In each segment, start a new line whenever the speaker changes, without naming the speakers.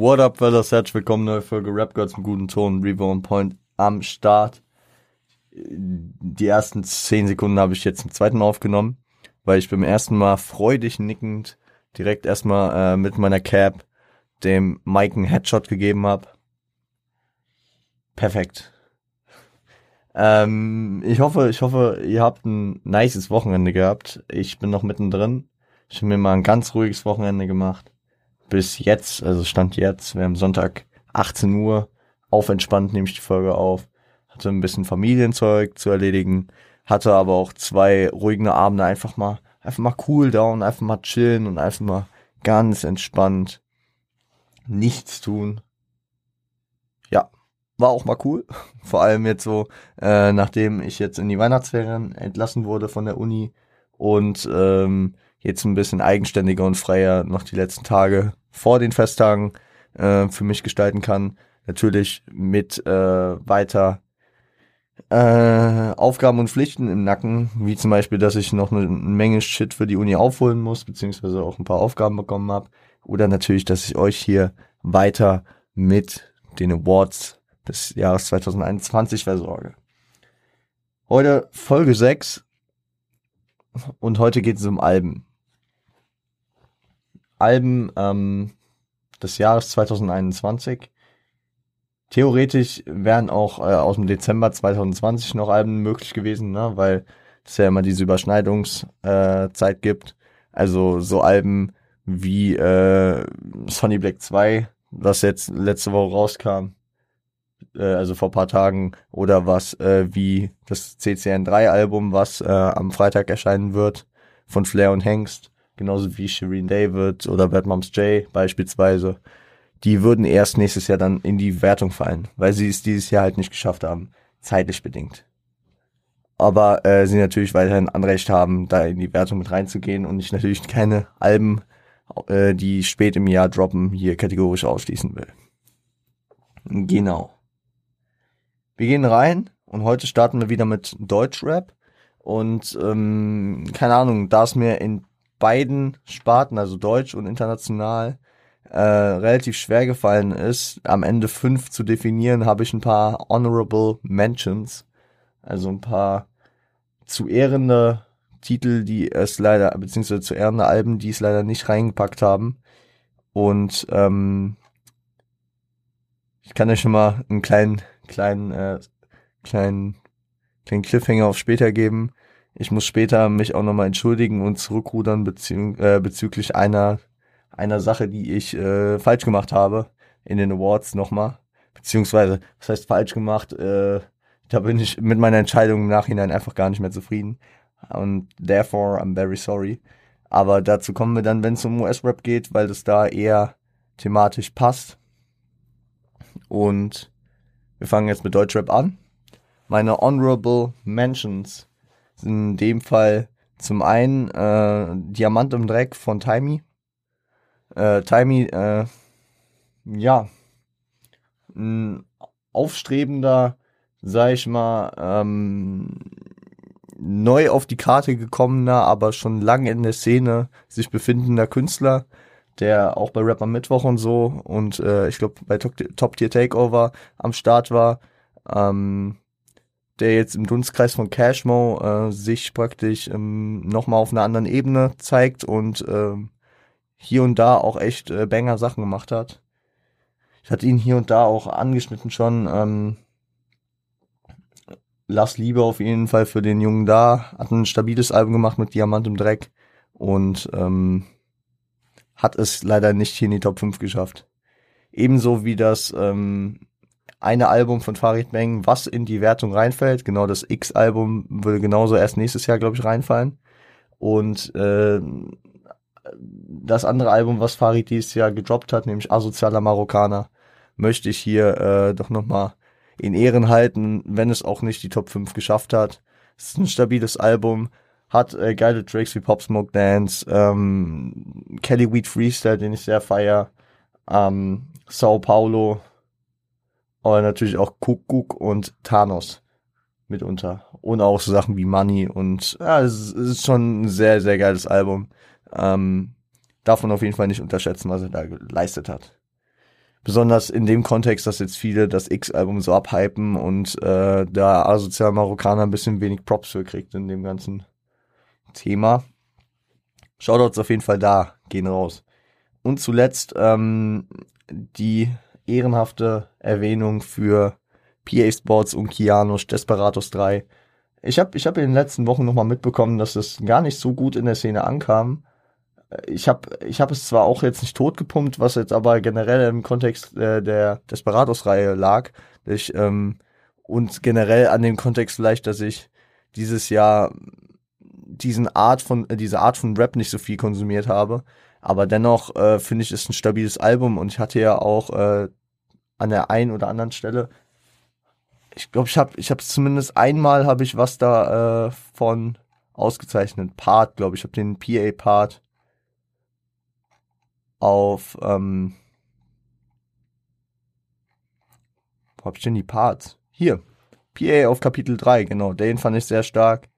What up, fellas? Herzlich willkommen, neue Folge Rap Girls im guten Ton, Reborn Point am Start. Die ersten zehn Sekunden habe ich jetzt im zweiten aufgenommen, weil ich beim ersten Mal freudig nickend direkt erstmal äh, mit meiner Cap dem Mike einen Headshot gegeben habe. Perfekt. Ähm, ich hoffe, ich hoffe, ihr habt ein nices Wochenende gehabt. Ich bin noch mittendrin. Ich habe mir mal ein ganz ruhiges Wochenende gemacht bis jetzt, also Stand jetzt, wir haben Sonntag 18 Uhr, auf entspannt nehme ich die Folge auf, hatte ein bisschen Familienzeug zu erledigen, hatte aber auch zwei ruhige Abende einfach mal, einfach mal cool down, einfach mal chillen und einfach mal ganz entspannt nichts tun. Ja, war auch mal cool. Vor allem jetzt so, äh, nachdem ich jetzt in die Weihnachtsferien entlassen wurde von der Uni und ähm, jetzt ein bisschen eigenständiger und freier noch die letzten Tage vor den Festtagen äh, für mich gestalten kann. Natürlich mit äh, weiter äh, Aufgaben und Pflichten im Nacken, wie zum Beispiel, dass ich noch eine Menge Shit für die Uni aufholen muss, beziehungsweise auch ein paar Aufgaben bekommen habe. Oder natürlich, dass ich euch hier weiter mit den Awards des Jahres 2021 versorge. Heute Folge 6 und heute geht es um Alben. Alben ähm, des Jahres 2021. Theoretisch wären auch äh, aus dem Dezember 2020 noch Alben möglich gewesen, ne? weil es ja immer diese Überschneidungszeit äh, gibt. Also so Alben wie äh, Sonny Black 2, was jetzt letzte Woche rauskam, äh, also vor paar Tagen, oder was äh, wie das CCN3 Album, was äh, am Freitag erscheinen wird, von Flair und Hengst genauso wie Shireen David oder Bad Moms J beispielsweise, die würden erst nächstes Jahr dann in die Wertung fallen, weil sie es dieses Jahr halt nicht geschafft haben, zeitlich bedingt. Aber äh, sie natürlich weiterhin Anrecht haben, da in die Wertung mit reinzugehen und ich natürlich keine Alben, äh, die spät im Jahr droppen, hier kategorisch ausschließen will. Genau. Wir gehen rein und heute starten wir wieder mit Deutschrap. Und ähm, keine Ahnung, da es mir in beiden Sparten, also Deutsch und international, äh, relativ schwer gefallen ist, am Ende fünf zu definieren, habe ich ein paar Honorable Mentions, also ein paar zu ehrende Titel, die es leider, beziehungsweise zu ehrende Alben, die es leider nicht reingepackt haben. Und ähm, ich kann euch schon mal einen kleinen, kleinen, äh, kleinen, kleinen Cliffhanger auf später geben. Ich muss später mich auch nochmal entschuldigen und zurückrudern äh, bezüglich einer, einer Sache, die ich äh, falsch gemacht habe in den Awards nochmal. Beziehungsweise, was heißt falsch gemacht? Äh, da bin ich mit meiner Entscheidung im Nachhinein einfach gar nicht mehr zufrieden. Und therefore, I'm very sorry. Aber dazu kommen wir dann, wenn es um US-Rap geht, weil das da eher thematisch passt. Und wir fangen jetzt mit Deutschrap an. Meine Honorable Mentions in dem Fall zum einen äh, Diamant im Dreck von Timey. Äh, Timey, äh, ja, ein aufstrebender, sag ich mal, ähm, neu auf die Karte gekommener, aber schon lange in der Szene sich befindender Künstler, der auch bei Rap am Mittwoch und so und äh, ich glaube bei Top Tier Takeover am Start war. Ähm, der jetzt im Dunstkreis von Cashmo äh, sich praktisch ähm, nochmal auf einer anderen Ebene zeigt und äh, hier und da auch echt äh, Banger Sachen gemacht hat. Ich hatte ihn hier und da auch angeschnitten schon. Ähm, Lass Liebe auf jeden Fall für den Jungen da. Hat ein stabiles Album gemacht mit Diamant im Dreck und ähm, hat es leider nicht hier in die Top 5 geschafft. Ebenso wie das ähm, eine Album von Farid Bang, was in die Wertung reinfällt. Genau das X-Album würde genauso erst nächstes Jahr, glaube ich, reinfallen. Und äh, das andere Album, was Farid dieses Jahr gedroppt hat, nämlich Asozialer Marokkaner, möchte ich hier äh, doch nochmal in Ehren halten, wenn es auch nicht die Top 5 geschafft hat. Es ist ein stabiles Album, hat äh, geile Tracks wie Pop Smoke Dance, ähm, Kelly Weed Freestyle, den ich sehr feier, ähm, Sao Paulo, aber natürlich auch Kuckuck und Thanos mitunter. Und auch so Sachen wie Money und ja, es ist schon ein sehr, sehr geiles Album. Ähm, darf man auf jeden Fall nicht unterschätzen, was er da geleistet hat. besonders in dem Kontext, dass jetzt viele das X-Album so abhypen und äh, der asoziale Marokkaner ein bisschen wenig Props für kriegt in dem ganzen Thema. Shoutouts auf jeden Fall da, gehen raus. Und zuletzt ähm, die ehrenhafte Erwähnung für PA Sports und Kianos Desperados 3. Ich habe ich hab in den letzten Wochen nochmal mitbekommen, dass es gar nicht so gut in der Szene ankam. Ich habe ich hab es zwar auch jetzt nicht totgepumpt, was jetzt aber generell im Kontext äh, der Desperados-Reihe lag. Ich, ähm, und generell an dem Kontext vielleicht, dass ich dieses Jahr diesen Art von, äh, diese Art von Rap nicht so viel konsumiert habe. Aber dennoch äh, finde ich es ein stabiles Album und ich hatte ja auch äh, an der einen oder anderen Stelle, ich glaube, ich habe ich habe zumindest einmal habe ich was da äh, von ausgezeichnet. Part, glaube ich, habe den PA-Part auf ähm, wo hab ich denn die Parts? Hier. PA auf Kapitel 3, genau. Den fand ich sehr stark.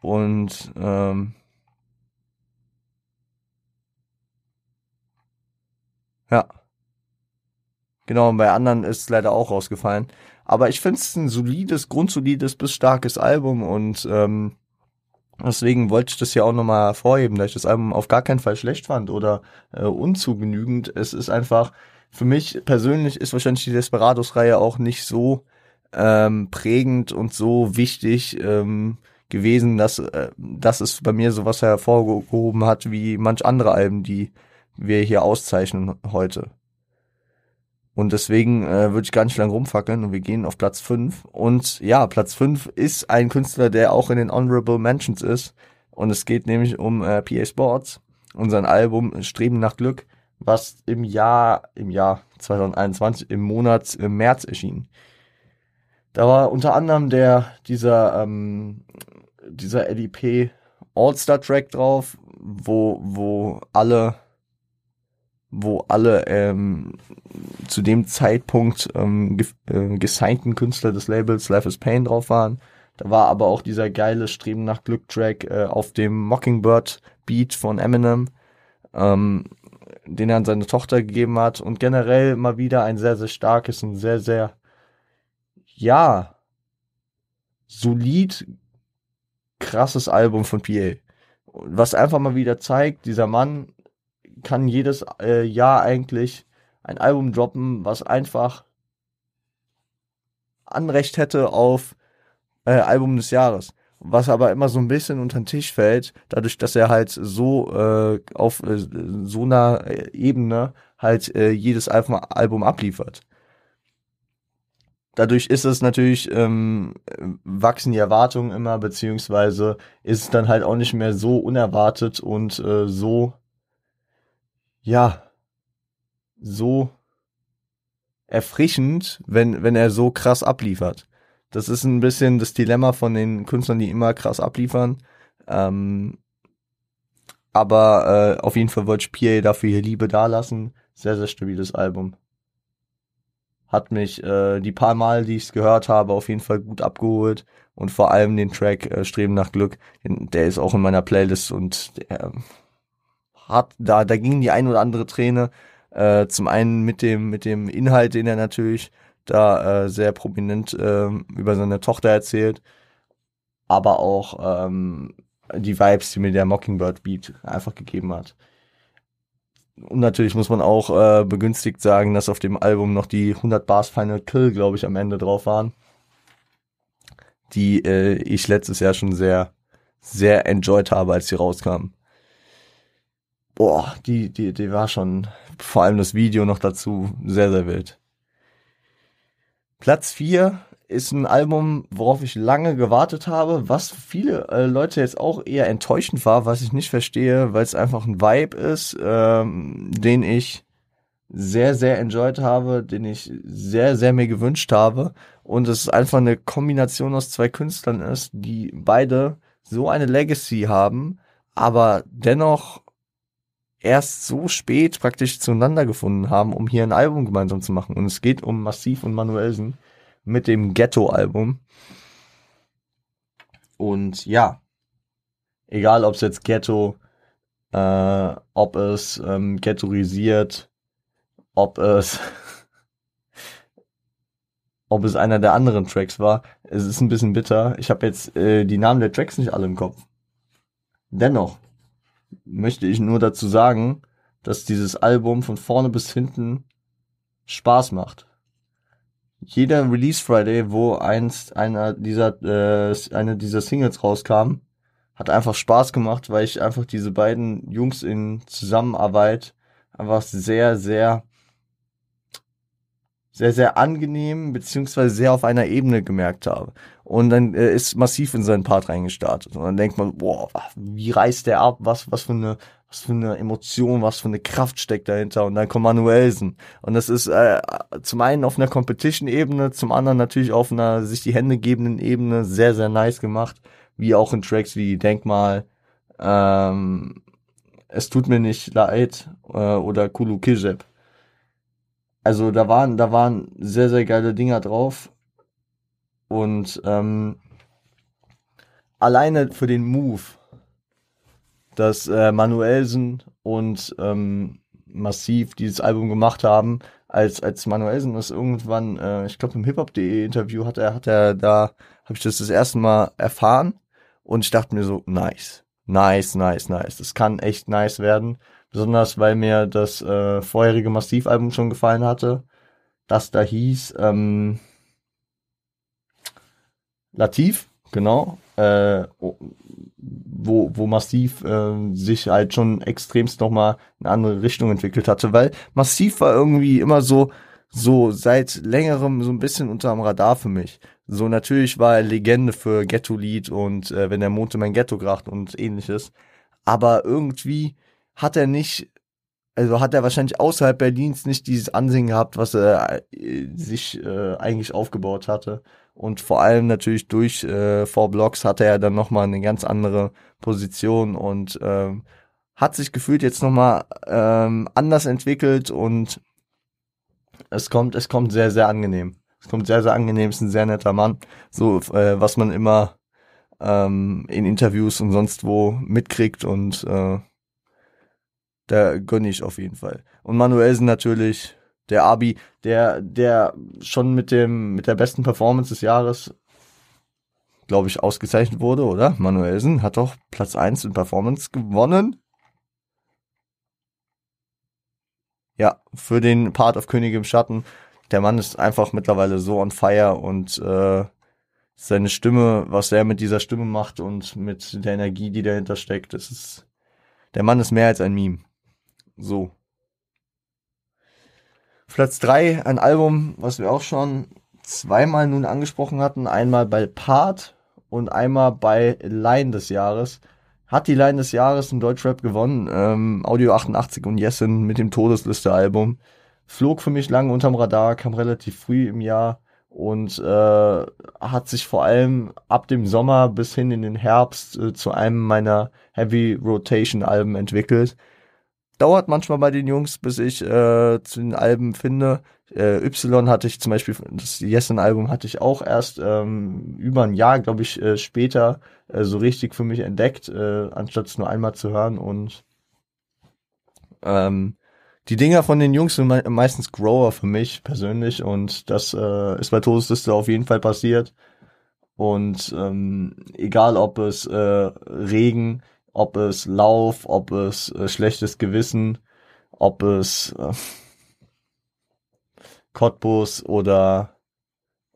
Und ähm, ja. Genau, und bei anderen ist es leider auch rausgefallen. Aber ich finde es ein solides, grundsolides bis starkes Album und ähm, deswegen wollte ich das ja auch nochmal hervorheben, dass ich das Album auf gar keinen Fall schlecht fand oder äh, unzugenügend. Es ist einfach, für mich persönlich ist wahrscheinlich die Desperados-Reihe auch nicht so ähm, prägend und so wichtig ähm, gewesen, dass, äh, dass es bei mir sowas hervorgehoben hat wie manch andere Alben, die wir hier auszeichnen heute. Und deswegen äh, würde ich gar nicht lang rumfackeln und wir gehen auf Platz 5. Und ja, Platz 5 ist ein Künstler, der auch in den Honorable Mentions ist. Und es geht nämlich um äh, PA Sports und sein Album Streben nach Glück, was im Jahr, im Jahr 2021, im Monat im März erschien. Da war unter anderem der, dieser, ähm, dieser LEP All-Star Track drauf, wo, wo alle wo alle ähm, zu dem Zeitpunkt ähm, ge äh, gesignten Künstler des Labels Life is Pain drauf waren. Da war aber auch dieser geile Streben nach Glück-Track äh, auf dem Mockingbird-Beat von Eminem, ähm, den er an seine Tochter gegeben hat. Und generell mal wieder ein sehr, sehr starkes und sehr, sehr, ja, solid, krasses Album von PA. Was einfach mal wieder zeigt, dieser Mann kann jedes äh, Jahr eigentlich ein Album droppen, was einfach Anrecht hätte auf äh, Album des Jahres. Was aber immer so ein bisschen unter den Tisch fällt, dadurch, dass er halt so äh, auf äh, so einer Ebene halt äh, jedes Album, Album abliefert. Dadurch ist es natürlich, ähm, wachsen die Erwartungen immer, beziehungsweise ist es dann halt auch nicht mehr so unerwartet und äh, so ja, so erfrischend, wenn, wenn er so krass abliefert. Das ist ein bisschen das Dilemma von den Künstlern, die immer krass abliefern. Ähm, aber äh, auf jeden Fall wollte ich PA dafür hier Liebe dalassen. Sehr, sehr stabiles Album. Hat mich äh, die paar Mal, die ich es gehört habe, auf jeden Fall gut abgeholt. Und vor allem den Track äh, Streben nach Glück, der ist auch in meiner Playlist und der, hat, da, da ging die ein oder andere Träne. Äh, zum einen mit dem, mit dem Inhalt, den er natürlich da äh, sehr prominent äh, über seine Tochter erzählt, aber auch ähm, die Vibes, die mir der Mockingbird Beat einfach gegeben hat. Und natürlich muss man auch äh, begünstigt sagen, dass auf dem Album noch die 100 Bars Final Kill, glaube ich, am Ende drauf waren, die äh, ich letztes Jahr schon sehr, sehr enjoyed habe, als sie rauskamen boah, die, die, die war schon, vor allem das Video noch dazu, sehr, sehr wild. Platz 4 ist ein Album, worauf ich lange gewartet habe, was viele äh, Leute jetzt auch eher enttäuschend war, was ich nicht verstehe, weil es einfach ein Vibe ist, ähm, den ich sehr, sehr enjoyed habe, den ich sehr, sehr mir gewünscht habe. Und es einfach eine Kombination aus zwei Künstlern ist, die beide so eine Legacy haben, aber dennoch erst so spät praktisch zueinander gefunden haben, um hier ein Album gemeinsam zu machen. Und es geht um Massiv und Manuelsen mit dem Ghetto-Album. Und ja, egal ob es jetzt Ghetto, äh, ob es ähm, ghettoisiert, ob es ob es einer der anderen Tracks war. Es ist ein bisschen bitter. Ich habe jetzt äh, die Namen der Tracks nicht alle im Kopf. Dennoch möchte ich nur dazu sagen, dass dieses Album von vorne bis hinten Spaß macht. Jeder Release Friday, wo einst einer dieser äh, eine dieser Singles rauskam, hat einfach Spaß gemacht, weil ich einfach diese beiden Jungs in Zusammenarbeit einfach sehr sehr sehr, sehr angenehm, beziehungsweise sehr auf einer Ebene gemerkt habe. Und dann äh, ist massiv in seinen Part reingestartet. Und dann denkt man, boah, wie reißt der ab? Was, was für eine, was für eine Emotion, was für eine Kraft steckt dahinter. Und dann kommt Manuelsen. Und das ist äh, zum einen auf einer Competition-Ebene, zum anderen natürlich auf einer sich die Hände gebenden Ebene sehr, sehr nice gemacht. Wie auch in Tracks wie Denkmal, ähm, Es tut mir nicht leid äh, oder Kulu Kijeb also da waren, da waren sehr, sehr geile Dinger drauf. Und ähm, alleine für den Move, dass äh, Manuelsen und ähm, Massiv dieses Album gemacht haben, als, als Manuelsen das irgendwann, äh, ich glaube im hiphop.de Interview hat er, hat er da, habe ich das das erste Mal erfahren und ich dachte mir so, nice, nice, nice, nice. Das kann echt nice werden. Besonders weil mir das äh, vorherige Massiv-Album schon gefallen hatte. Das da hieß ähm, Latif, genau. Äh, wo, wo Massiv äh, sich halt schon extremst nochmal in eine andere Richtung entwickelt hatte, weil Massiv war irgendwie immer so, so seit längerem so ein bisschen unterm Radar für mich. So natürlich war er Legende für Ghetto-Lied und äh, wenn der Mond in mein Ghetto kracht und ähnliches. Aber irgendwie hat er nicht, also hat er wahrscheinlich außerhalb Berlins nicht dieses Ansehen gehabt, was er äh, sich äh, eigentlich aufgebaut hatte. Und vor allem natürlich durch äh, Four Blocks hatte er dann nochmal eine ganz andere Position und ähm, hat sich gefühlt jetzt nochmal ähm, anders entwickelt und es kommt, es kommt sehr, sehr angenehm. Es kommt sehr, sehr angenehm, ist ein sehr netter Mann. So, äh, was man immer ähm, in Interviews und sonst wo mitkriegt und äh, da gönne ich auf jeden Fall. Und Manuelsen natürlich, der Abi, der, der schon mit dem, mit der besten Performance des Jahres, glaube ich, ausgezeichnet wurde, oder? Manuelsen hat doch Platz 1 in Performance gewonnen. Ja, für den Part of Könige im Schatten. Der Mann ist einfach mittlerweile so on fire und äh, seine Stimme, was er mit dieser Stimme macht und mit der Energie, die dahinter steckt, das ist, der Mann ist mehr als ein Meme. So. Platz 3, ein Album, was wir auch schon zweimal nun angesprochen hatten. Einmal bei Part und einmal bei Line des Jahres. Hat die Line des Jahres in Deutschrap gewonnen. Ähm, Audio 88 und Yesin mit dem Todesliste-Album. Flog für mich lange unterm Radar, kam relativ früh im Jahr und äh, hat sich vor allem ab dem Sommer bis hin in den Herbst äh, zu einem meiner Heavy Rotation Alben entwickelt dauert manchmal bei den Jungs, bis ich äh, zu den Alben finde. Äh, y hatte ich zum Beispiel, das Yesin-Album hatte ich auch erst ähm, über ein Jahr, glaube ich, äh, später äh, so richtig für mich entdeckt, äh, anstatt es nur einmal zu hören. Und ähm, die Dinger von den Jungs sind me meistens Grower für mich persönlich und das äh, ist bei Todesliste auf jeden Fall passiert. Und ähm, egal ob es äh, Regen, ob es Lauf, ob es äh, schlechtes Gewissen, ob es äh, Cottbus oder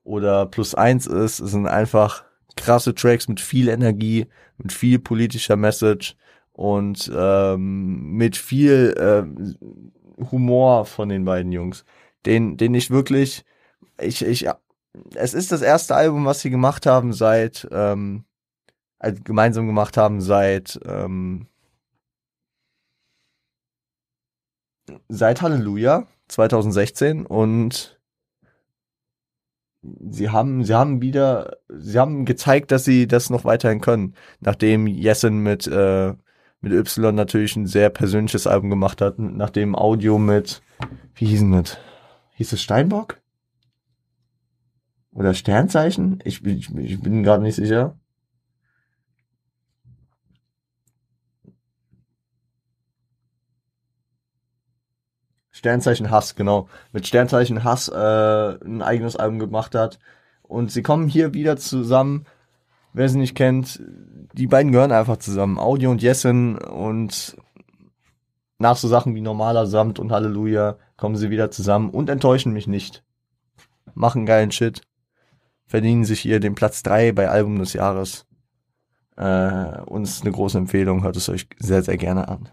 oder plus eins ist. Es sind einfach krasse Tracks mit viel Energie, mit viel politischer Message und ähm, mit viel äh, Humor von den beiden Jungs, den den ich wirklich ich ich es ist das erste Album, was sie gemacht haben seit ähm, also gemeinsam gemacht haben seit ähm, seit Halleluja 2016 und sie haben sie haben wieder sie haben gezeigt, dass sie das noch weiterhin können, nachdem Jessen mit äh, mit Y natürlich ein sehr persönliches Album gemacht hat, nachdem Audio mit wie hieß mit hieß es Steinbock oder Sternzeichen? Ich, ich, ich bin gerade nicht sicher. Sternzeichen Hass, genau. Mit Sternzeichen Hass äh, ein eigenes Album gemacht hat. Und sie kommen hier wieder zusammen. Wer sie nicht kennt, die beiden gehören einfach zusammen. Audio und Jessen und nach so Sachen wie normaler Samt und Halleluja kommen sie wieder zusammen und enttäuschen mich nicht. Machen geilen Shit. Verdienen sich hier den Platz drei bei Album des Jahres. Äh, uns eine große Empfehlung, hört es euch sehr, sehr gerne an.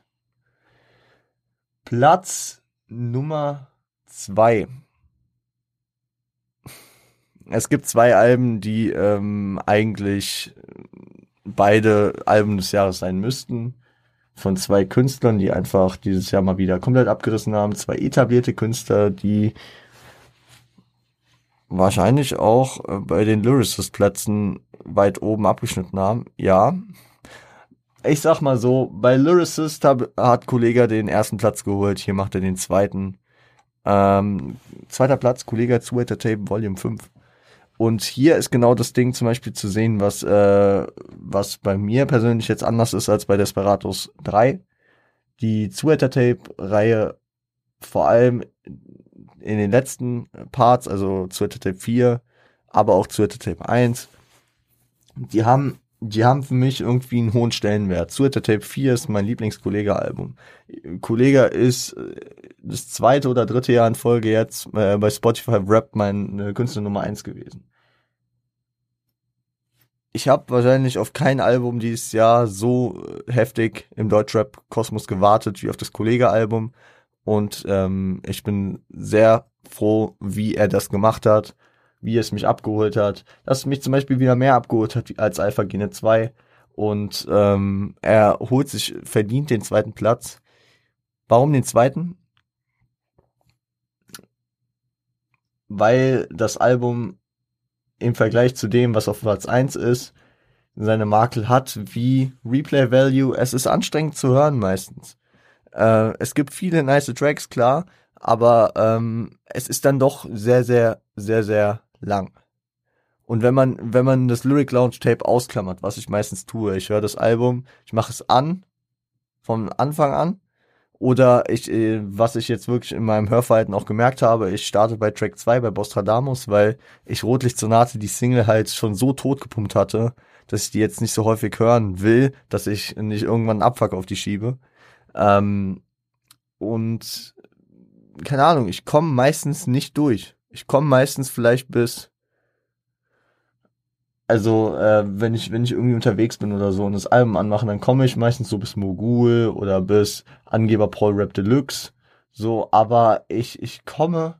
Platz Nummer zwei. Es gibt zwei Alben, die ähm, eigentlich beide Alben des Jahres sein müssten. Von zwei Künstlern, die einfach dieses Jahr mal wieder komplett abgerissen haben. Zwei etablierte Künstler, die wahrscheinlich auch äh, bei den Lyricist-Plätzen weit oben abgeschnitten haben. Ja. Ich sag mal so, bei Lyricist hab, hat Kollega den ersten Platz geholt, hier macht er den zweiten. Ähm, zweiter Platz, Kollega Sweater Tape Volume 5. Und hier ist genau das Ding zum Beispiel zu sehen, was, äh, was bei mir persönlich jetzt anders ist als bei Desperados 3. Die Sweater Tape Reihe vor allem in den letzten Parts, also Twitter Tape 4, aber auch Twitter Tape 1, die haben, die haben für mich irgendwie einen hohen Stellenwert. Twitter Tape 4 ist mein Lieblingskollege-Album. Kollege ist äh, das zweite oder dritte Jahr in Folge jetzt äh, bei Spotify Rap mein Künstler Nummer 1 gewesen. Ich habe wahrscheinlich auf kein Album dieses Jahr so heftig im Deutschrap-Kosmos gewartet wie auf das Kollege-Album. Und ähm, ich bin sehr froh, wie er das gemacht hat, wie es mich abgeholt hat, dass es mich zum Beispiel wieder mehr abgeholt hat als Alpha Gene 2. Und ähm, er holt sich verdient den zweiten Platz. Warum den zweiten? Weil das Album im Vergleich zu dem, was auf Platz 1 ist, seine Makel hat, wie Replay Value. Es ist anstrengend zu hören meistens. Äh, es gibt viele nice Tracks, klar, aber ähm, es ist dann doch sehr, sehr, sehr, sehr lang. Und wenn man, wenn man das Lyric Lounge Tape ausklammert, was ich meistens tue, ich höre das Album, ich mache es an, von Anfang an, oder ich, äh, was ich jetzt wirklich in meinem Hörverhalten auch gemerkt habe, ich starte bei Track 2 bei Bostradamus, weil ich Rotlicht Sonate die Single halt schon so tot gepumpt hatte, dass ich die jetzt nicht so häufig hören will, dass ich nicht irgendwann einen Abfuck auf die schiebe. Ähm, und keine Ahnung, ich komme meistens nicht durch. Ich komme meistens vielleicht bis also äh, wenn ich wenn ich irgendwie unterwegs bin oder so und das Album anmache, dann komme ich meistens so bis Mogul oder bis Angeber Paul Rap Deluxe so, aber ich ich komme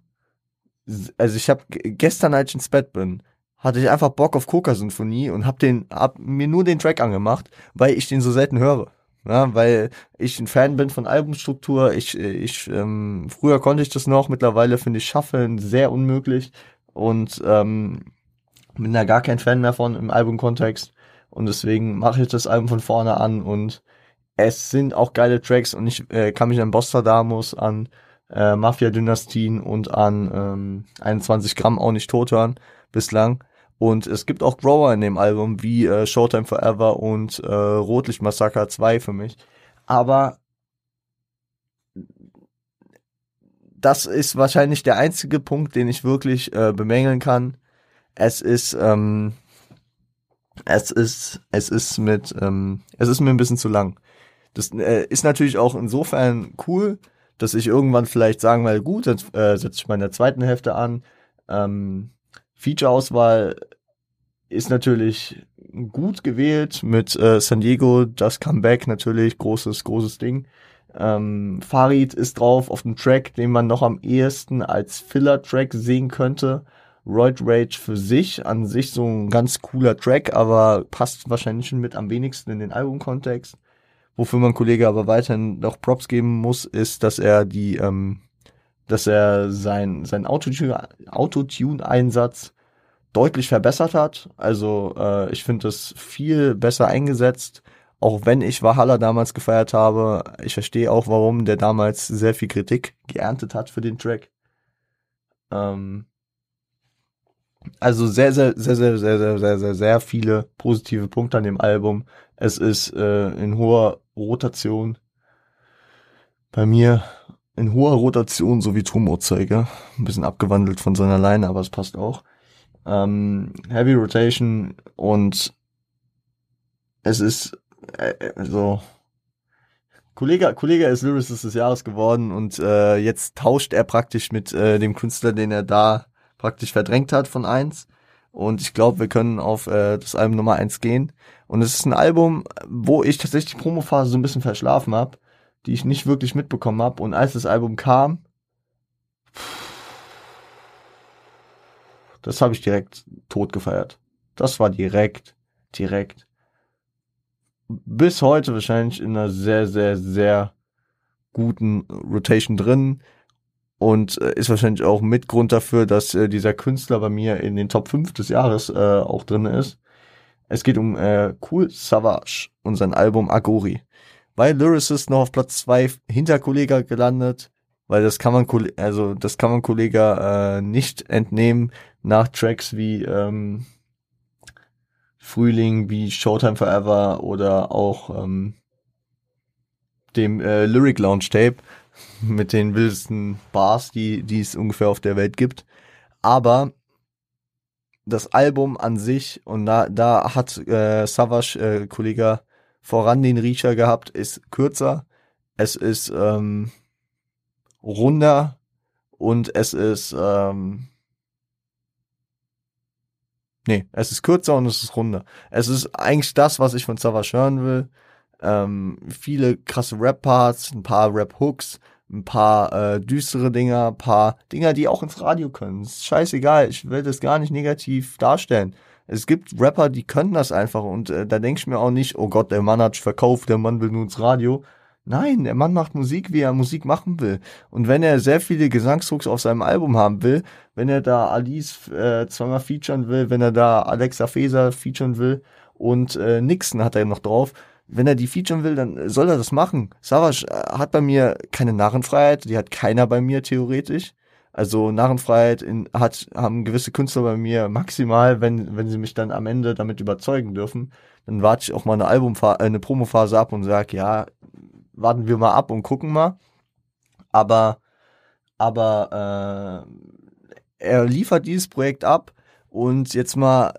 also ich habe gestern als ich ins Bett bin, hatte ich einfach Bock auf Coca Symphonie und hab den hab mir nur den Track angemacht, weil ich den so selten höre. Ja, weil ich ein Fan bin von Albumstruktur. Ich, ich, ähm, früher konnte ich das noch, mittlerweile finde ich Shufflen sehr unmöglich und ähm, bin da gar kein Fan mehr von im Albumkontext. Und deswegen mache ich das Album von vorne an und es sind auch geile Tracks und ich äh, kann mich an Bostradamus, an äh, Mafia-Dynastien und an ähm, 21 Gramm auch nicht tot hören bislang. Und es gibt auch Grower in dem Album, wie äh, Showtime Forever und äh, Rotlicht Massacre 2 für mich. Aber das ist wahrscheinlich der einzige Punkt, den ich wirklich äh, bemängeln kann. Es ist, ähm, es ist, es ist mit, ähm, es ist mir ein bisschen zu lang. Das äh, ist natürlich auch insofern cool, dass ich irgendwann vielleicht sagen will, gut, dann äh, setze ich meine zweiten Hälfte an. Ähm, Feature-Auswahl ist natürlich gut gewählt mit äh, San Diego, das Comeback natürlich, großes, großes Ding. Ähm, Farid ist drauf auf dem Track, den man noch am ehesten als Filler-Track sehen könnte. Roid Rage für sich, an sich so ein ganz cooler Track, aber passt wahrscheinlich schon mit am wenigsten in den Albumkontext. Wofür man Kollege aber weiterhin noch Props geben muss, ist, dass er die, ähm, dass er sein, sein Autotune-Einsatz deutlich verbessert hat. Also äh, ich finde es viel besser eingesetzt. Auch wenn ich Valhalla damals gefeiert habe, ich verstehe auch, warum der damals sehr viel Kritik geerntet hat für den Track. Ähm, also sehr, sehr, sehr, sehr, sehr, sehr, sehr, sehr, sehr viele positive Punkte an dem Album. Es ist äh, in hoher Rotation bei mir in hoher Rotation, so wie Turmozeuger. Ein bisschen abgewandelt von seiner Leine, aber es passt auch. Ähm, Heavy Rotation und es ist äh, so. Kollege, Kollege ist Lyricist des Jahres geworden und äh, jetzt tauscht er praktisch mit äh, dem Künstler, den er da praktisch verdrängt hat von eins. Und ich glaube, wir können auf äh, das Album Nummer eins gehen. Und es ist ein Album, wo ich tatsächlich die Promophase so ein bisschen verschlafen habe, die ich nicht wirklich mitbekommen habe. Und als das Album kam, das habe ich direkt tot gefeiert. Das war direkt, direkt bis heute wahrscheinlich in einer sehr, sehr, sehr guten Rotation drin und äh, ist wahrscheinlich auch Mitgrund dafür, dass äh, dieser Künstler bei mir in den Top 5 des Jahres äh, auch drin ist. Es geht um äh, Cool Savage und sein Album Agori. Weil Lyricist noch auf Platz 2 hinter Kollega gelandet, weil das kann man also das kann man Kollega äh, nicht entnehmen nach Tracks wie ähm, Frühling wie Showtime Forever oder auch ähm, dem äh, Lyric Lounge Tape mit den wildesten Bars, die, die es ungefähr auf der Welt gibt. Aber das Album an sich, und da, da hat äh, Savage, äh, Kollege, voran den Riecher gehabt, ist kürzer, es ist ähm, runder und es ist ähm, Nee, es ist kürzer und es ist runder. Es ist eigentlich das, was ich von Savage hören will. Ähm, viele krasse Rap-Parts, ein paar Rap-Hooks, ein paar äh, düstere Dinger, ein paar Dinger, die auch ins Radio können. ist scheißegal, ich will das gar nicht negativ darstellen. Es gibt Rapper, die können das einfach und äh, da denke ich mir auch nicht, oh Gott, der Mann hat verkauft, der Mann will nur ins Radio. Nein, der Mann macht Musik, wie er Musik machen will. Und wenn er sehr viele Gesangsdrucks auf seinem Album haben will, wenn er da Alice äh, zweimal featuren will, wenn er da Alexa Feser featuren will und äh, Nixon hat er noch drauf, wenn er die featuren will, dann soll er das machen. Savage äh, hat bei mir keine Narrenfreiheit, die hat keiner bei mir theoretisch. Also Narrenfreiheit in, hat, haben gewisse Künstler bei mir maximal, wenn, wenn sie mich dann am Ende damit überzeugen dürfen. Dann warte ich auch mal eine Albumphase, äh, eine Promophase ab und sag, ja, warten wir mal ab und gucken mal. Aber, aber äh, er liefert dieses Projekt ab und jetzt mal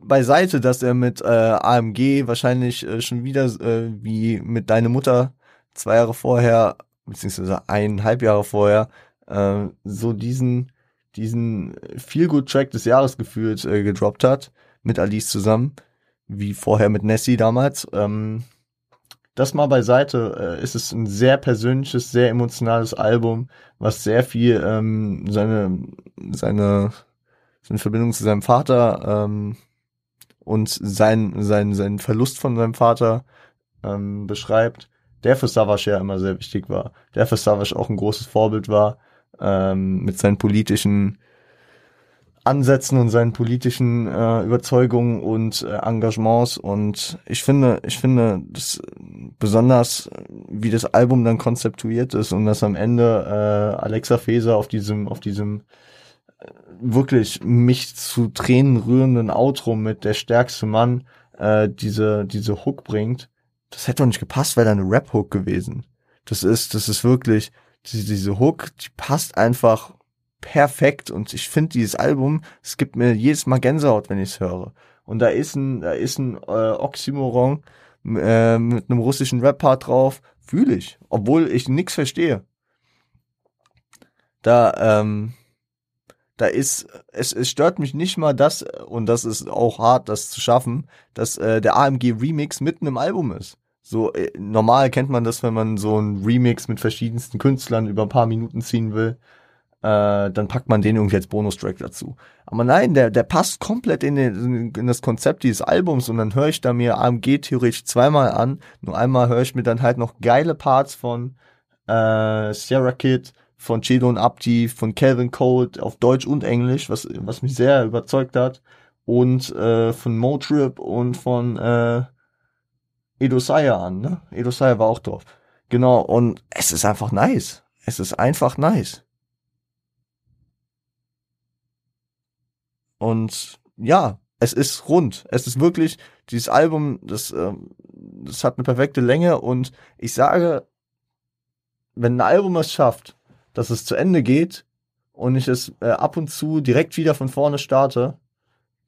beiseite, dass er mit äh, AMG wahrscheinlich äh, schon wieder äh, wie mit deine Mutter zwei Jahre vorher, beziehungsweise eineinhalb Jahre vorher, äh, so diesen, diesen Feel-Good-Track des Jahres gefühlt äh, gedroppt hat, mit Alice zusammen, wie vorher mit Nessie damals. Ähm, das mal beiseite, äh, ist es ein sehr persönliches, sehr emotionales Album, was sehr viel ähm, seine, seine, seine Verbindung zu seinem Vater ähm, und sein, sein, sein Verlust von seinem Vater ähm, beschreibt, der für Savage ja immer sehr wichtig war, der für Savage auch ein großes Vorbild war, ähm, mit seinen politischen Ansätzen und seinen politischen äh, Überzeugungen und äh, Engagements und ich finde, ich finde, das besonders, wie das Album dann konzeptuiert ist und dass am Ende äh, Alexa Feser auf diesem, auf diesem äh, wirklich mich zu Tränen rührenden Outro mit der stärkste Mann äh, diese, diese Hook bringt, das hätte doch nicht gepasst, wäre da eine Rap-Hook gewesen. Das ist, das ist wirklich, diese, diese Hook, die passt einfach perfekt und ich finde dieses Album, es gibt mir jedes Mal Gänsehaut, wenn ich es höre. Und da ist ein, da ist ein äh, Oxymoron äh, mit einem russischen Rap-Part drauf, fühle ich, obwohl ich nichts verstehe. Da, ähm, da ist, es, es stört mich nicht mal das, und das ist auch hart, das zu schaffen, dass äh, der AMG Remix mitten im Album ist. So, äh, normal kennt man das, wenn man so ein Remix mit verschiedensten Künstlern über ein paar Minuten ziehen will äh, dann packt man den irgendwie als Bonustrack dazu. Aber nein, der, der passt komplett in, den, in das Konzept dieses Albums und dann höre ich da mir AMG theoretisch zweimal an. Nur einmal höre ich mir dann halt noch geile Parts von äh, Sierra Kid, von Chedo und Abdi, von Calvin Cole auf Deutsch und Englisch, was, was mich sehr überzeugt hat. Und äh, von Motrip und von äh, Edo Saya an, ne? Edo Saya war auch drauf. Genau, und es ist einfach nice. Es ist einfach nice. Und ja, es ist rund. Es ist wirklich, dieses Album, das, ähm, das hat eine perfekte Länge und ich sage, wenn ein Album es schafft, dass es zu Ende geht und ich es äh, ab und zu direkt wieder von vorne starte,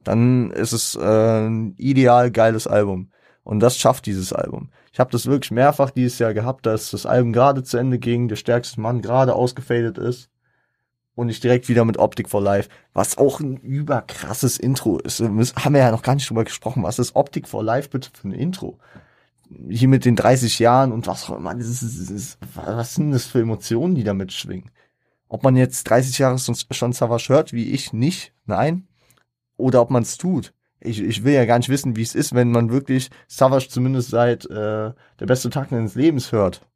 dann ist es äh, ein ideal geiles Album. Und das schafft dieses Album. Ich habe das wirklich mehrfach dieses Jahr gehabt, dass das Album gerade zu Ende ging, der stärkste Mann gerade ausgefadet ist und ich direkt wieder mit Optik for Life, was auch ein überkrasses Intro ist. Haben wir ja noch gar nicht drüber gesprochen. Was ist Optik for Life bitte für ein Intro? Hier mit den 30 Jahren und was auch immer. Das ist, das ist, was sind das für Emotionen, die damit schwingen? Ob man jetzt 30 Jahre schon Savage hört, wie ich, nicht, nein. Oder ob man es tut. Ich, ich will ja gar nicht wissen, wie es ist, wenn man wirklich Savage zumindest seit äh, der beste Tag deines Lebens hört.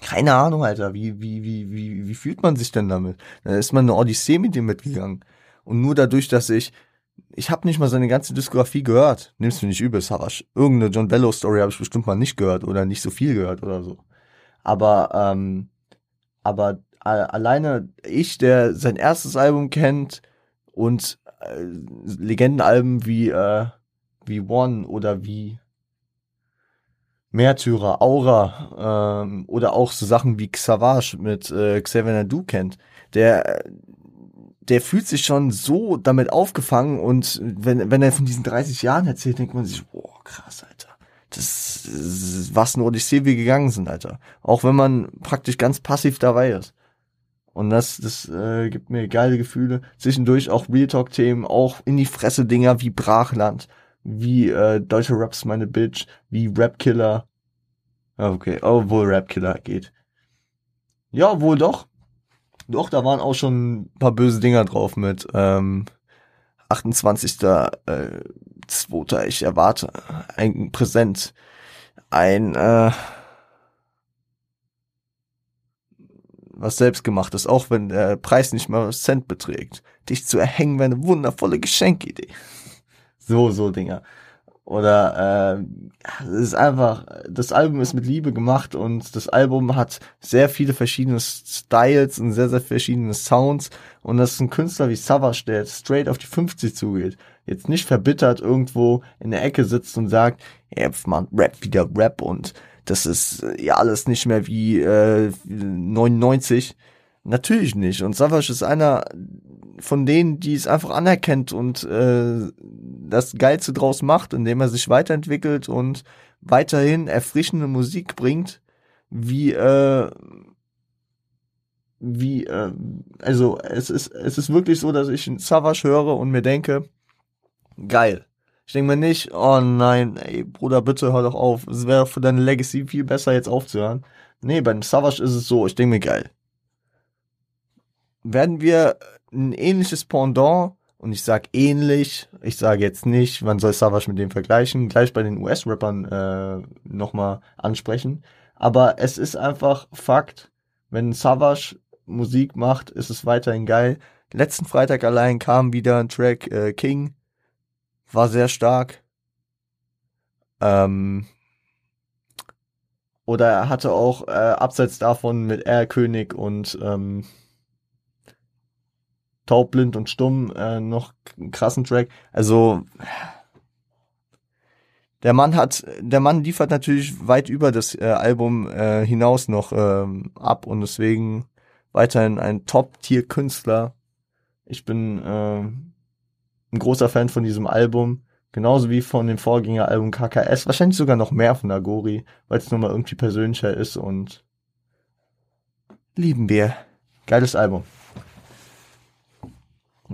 Keine Ahnung, Alter. Wie, wie, wie, wie, wie fühlt man sich denn damit? Da ist man eine Odyssee mit dem mitgegangen. Und nur dadurch, dass ich, ich habe nicht mal seine ganze Diskografie gehört. Nimmst du nicht übel, Savage. Irgendeine John Bellow Story habe ich bestimmt mal nicht gehört oder nicht so viel gehört oder so. Aber, ähm, aber alleine ich, der sein erstes Album kennt und äh, Legendenalben wie, äh, wie One oder wie Märtyrer, Aura ähm, oder auch so Sachen wie Xavage mit äh, Xavier Nadu kennt, der der fühlt sich schon so damit aufgefangen und wenn, wenn er von diesen 30 Jahren erzählt, denkt man sich, boah, krass, Alter. Das, das was eine Odyssee wir gegangen sind, Alter. Auch wenn man praktisch ganz passiv dabei ist. Und das, das äh, gibt mir geile Gefühle. Zwischendurch auch Real Talk-Themen, auch in die Fresse Dinger wie Brachland, wie äh, Deutsche Raps meine Bitch, wie Rap Killer. Okay, obwohl Rap Killer geht. Ja, wohl doch. Doch, da waren auch schon ein paar böse Dinger drauf mit ähm, 28. Äh, Zweiter. Ich erwarte ein Präsent. Ein äh, was selbstgemachtes, auch wenn der Preis nicht mal Cent beträgt. Dich zu erhängen wäre eine wundervolle Geschenkidee. So, so Dinger. Oder äh, ist einfach, das Album ist mit Liebe gemacht und das Album hat sehr viele verschiedene Styles und sehr, sehr verschiedene Sounds. Und das ist ein Künstler wie Savage, der jetzt straight auf die 50 zugeht. Jetzt nicht verbittert irgendwo in der Ecke sitzt und sagt, ja, man, Rap wieder Rap und das ist ja alles nicht mehr wie äh, 99. Natürlich nicht. Und Savage ist einer von denen, die es einfach anerkennt und äh, das Geilste draus macht, indem er sich weiterentwickelt und weiterhin erfrischende Musik bringt, wie äh, wie äh, also es ist es ist wirklich so, dass ich Savage höre und mir denke, geil. Ich denke mir nicht, oh nein, ey Bruder, bitte hör doch auf. Es wäre für deine Legacy viel besser jetzt aufzuhören. Nee, beim Savage ist es so, ich denke mir geil. Werden wir ein ähnliches Pendant und ich sag ähnlich, ich sage jetzt nicht, man soll Savage mit dem vergleichen, gleich bei den US-Rappern äh, nochmal ansprechen. Aber es ist einfach Fakt, wenn Savage Musik macht, ist es weiterhin geil. Letzten Freitag allein kam wieder ein Track äh, King, war sehr stark. Ähm, oder er hatte auch äh, abseits davon mit R König und ähm, taubblind und stumm äh, noch einen krassen Track. Also der Mann hat, der Mann liefert natürlich weit über das äh, Album äh, hinaus noch ähm, ab und deswegen weiterhin ein Top-Tier-Künstler. Ich bin äh, ein großer Fan von diesem Album, genauso wie von dem Vorgängeralbum KKS, wahrscheinlich sogar noch mehr von Agori, weil es nochmal irgendwie persönlicher ist und lieben wir. Geiles Album.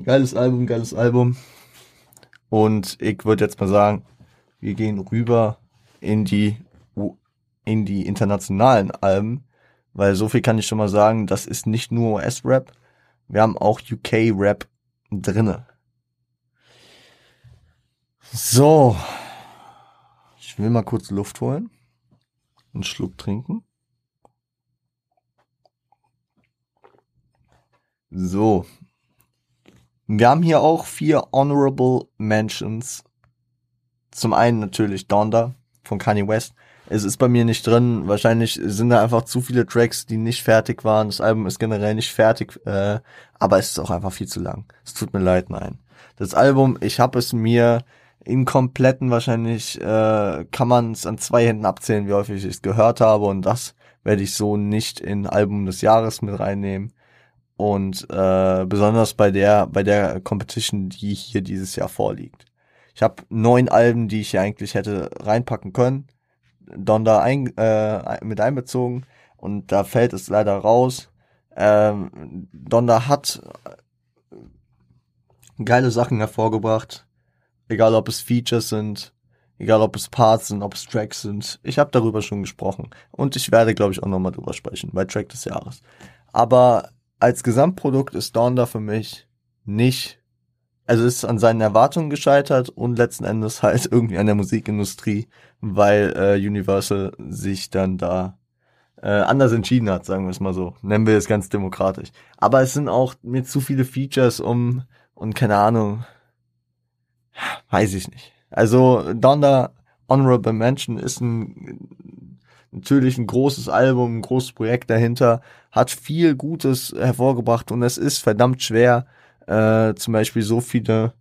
Geiles Album, geiles Album. Und ich würde jetzt mal sagen, wir gehen rüber in die, in die internationalen Alben, weil so viel kann ich schon mal sagen, das ist nicht nur US-Rap, wir haben auch UK-Rap drinne. So. Ich will mal kurz Luft holen. Einen Schluck trinken. So, wir haben hier auch vier Honorable Mentions. Zum einen natürlich Donda von Kanye West. Es ist bei mir nicht drin. Wahrscheinlich sind da einfach zu viele Tracks, die nicht fertig waren. Das Album ist generell nicht fertig, äh, aber es ist auch einfach viel zu lang. Es tut mir leid, nein. Das Album, ich habe es mir im kompletten wahrscheinlich äh, kann man es an zwei Händen abzählen, wie häufig ich es gehört habe und das werde ich so nicht in Album des Jahres mit reinnehmen. Und äh, besonders bei der, bei der Competition, die hier dieses Jahr vorliegt. Ich habe neun Alben, die ich hier eigentlich hätte reinpacken können. Donda ein, äh, mit einbezogen. Und da fällt es leider raus. Ähm, Donda hat geile Sachen hervorgebracht. Egal ob es Features sind, egal ob es Parts sind, ob es Tracks sind. Ich habe darüber schon gesprochen. Und ich werde, glaube ich, auch nochmal drüber sprechen, bei Track des Jahres. Aber als Gesamtprodukt ist Donda für mich nicht, also ist an seinen Erwartungen gescheitert und letzten Endes halt irgendwie an der Musikindustrie, weil äh, Universal sich dann da äh, anders entschieden hat, sagen wir es mal so. Nennen wir es ganz demokratisch. Aber es sind auch mir zu viele Features um und keine Ahnung, weiß ich nicht. Also Donda Honorable Mention ist ein natürlich ein großes Album, ein großes Projekt dahinter, hat viel Gutes hervorgebracht und es ist verdammt schwer, äh, zum Beispiel so viele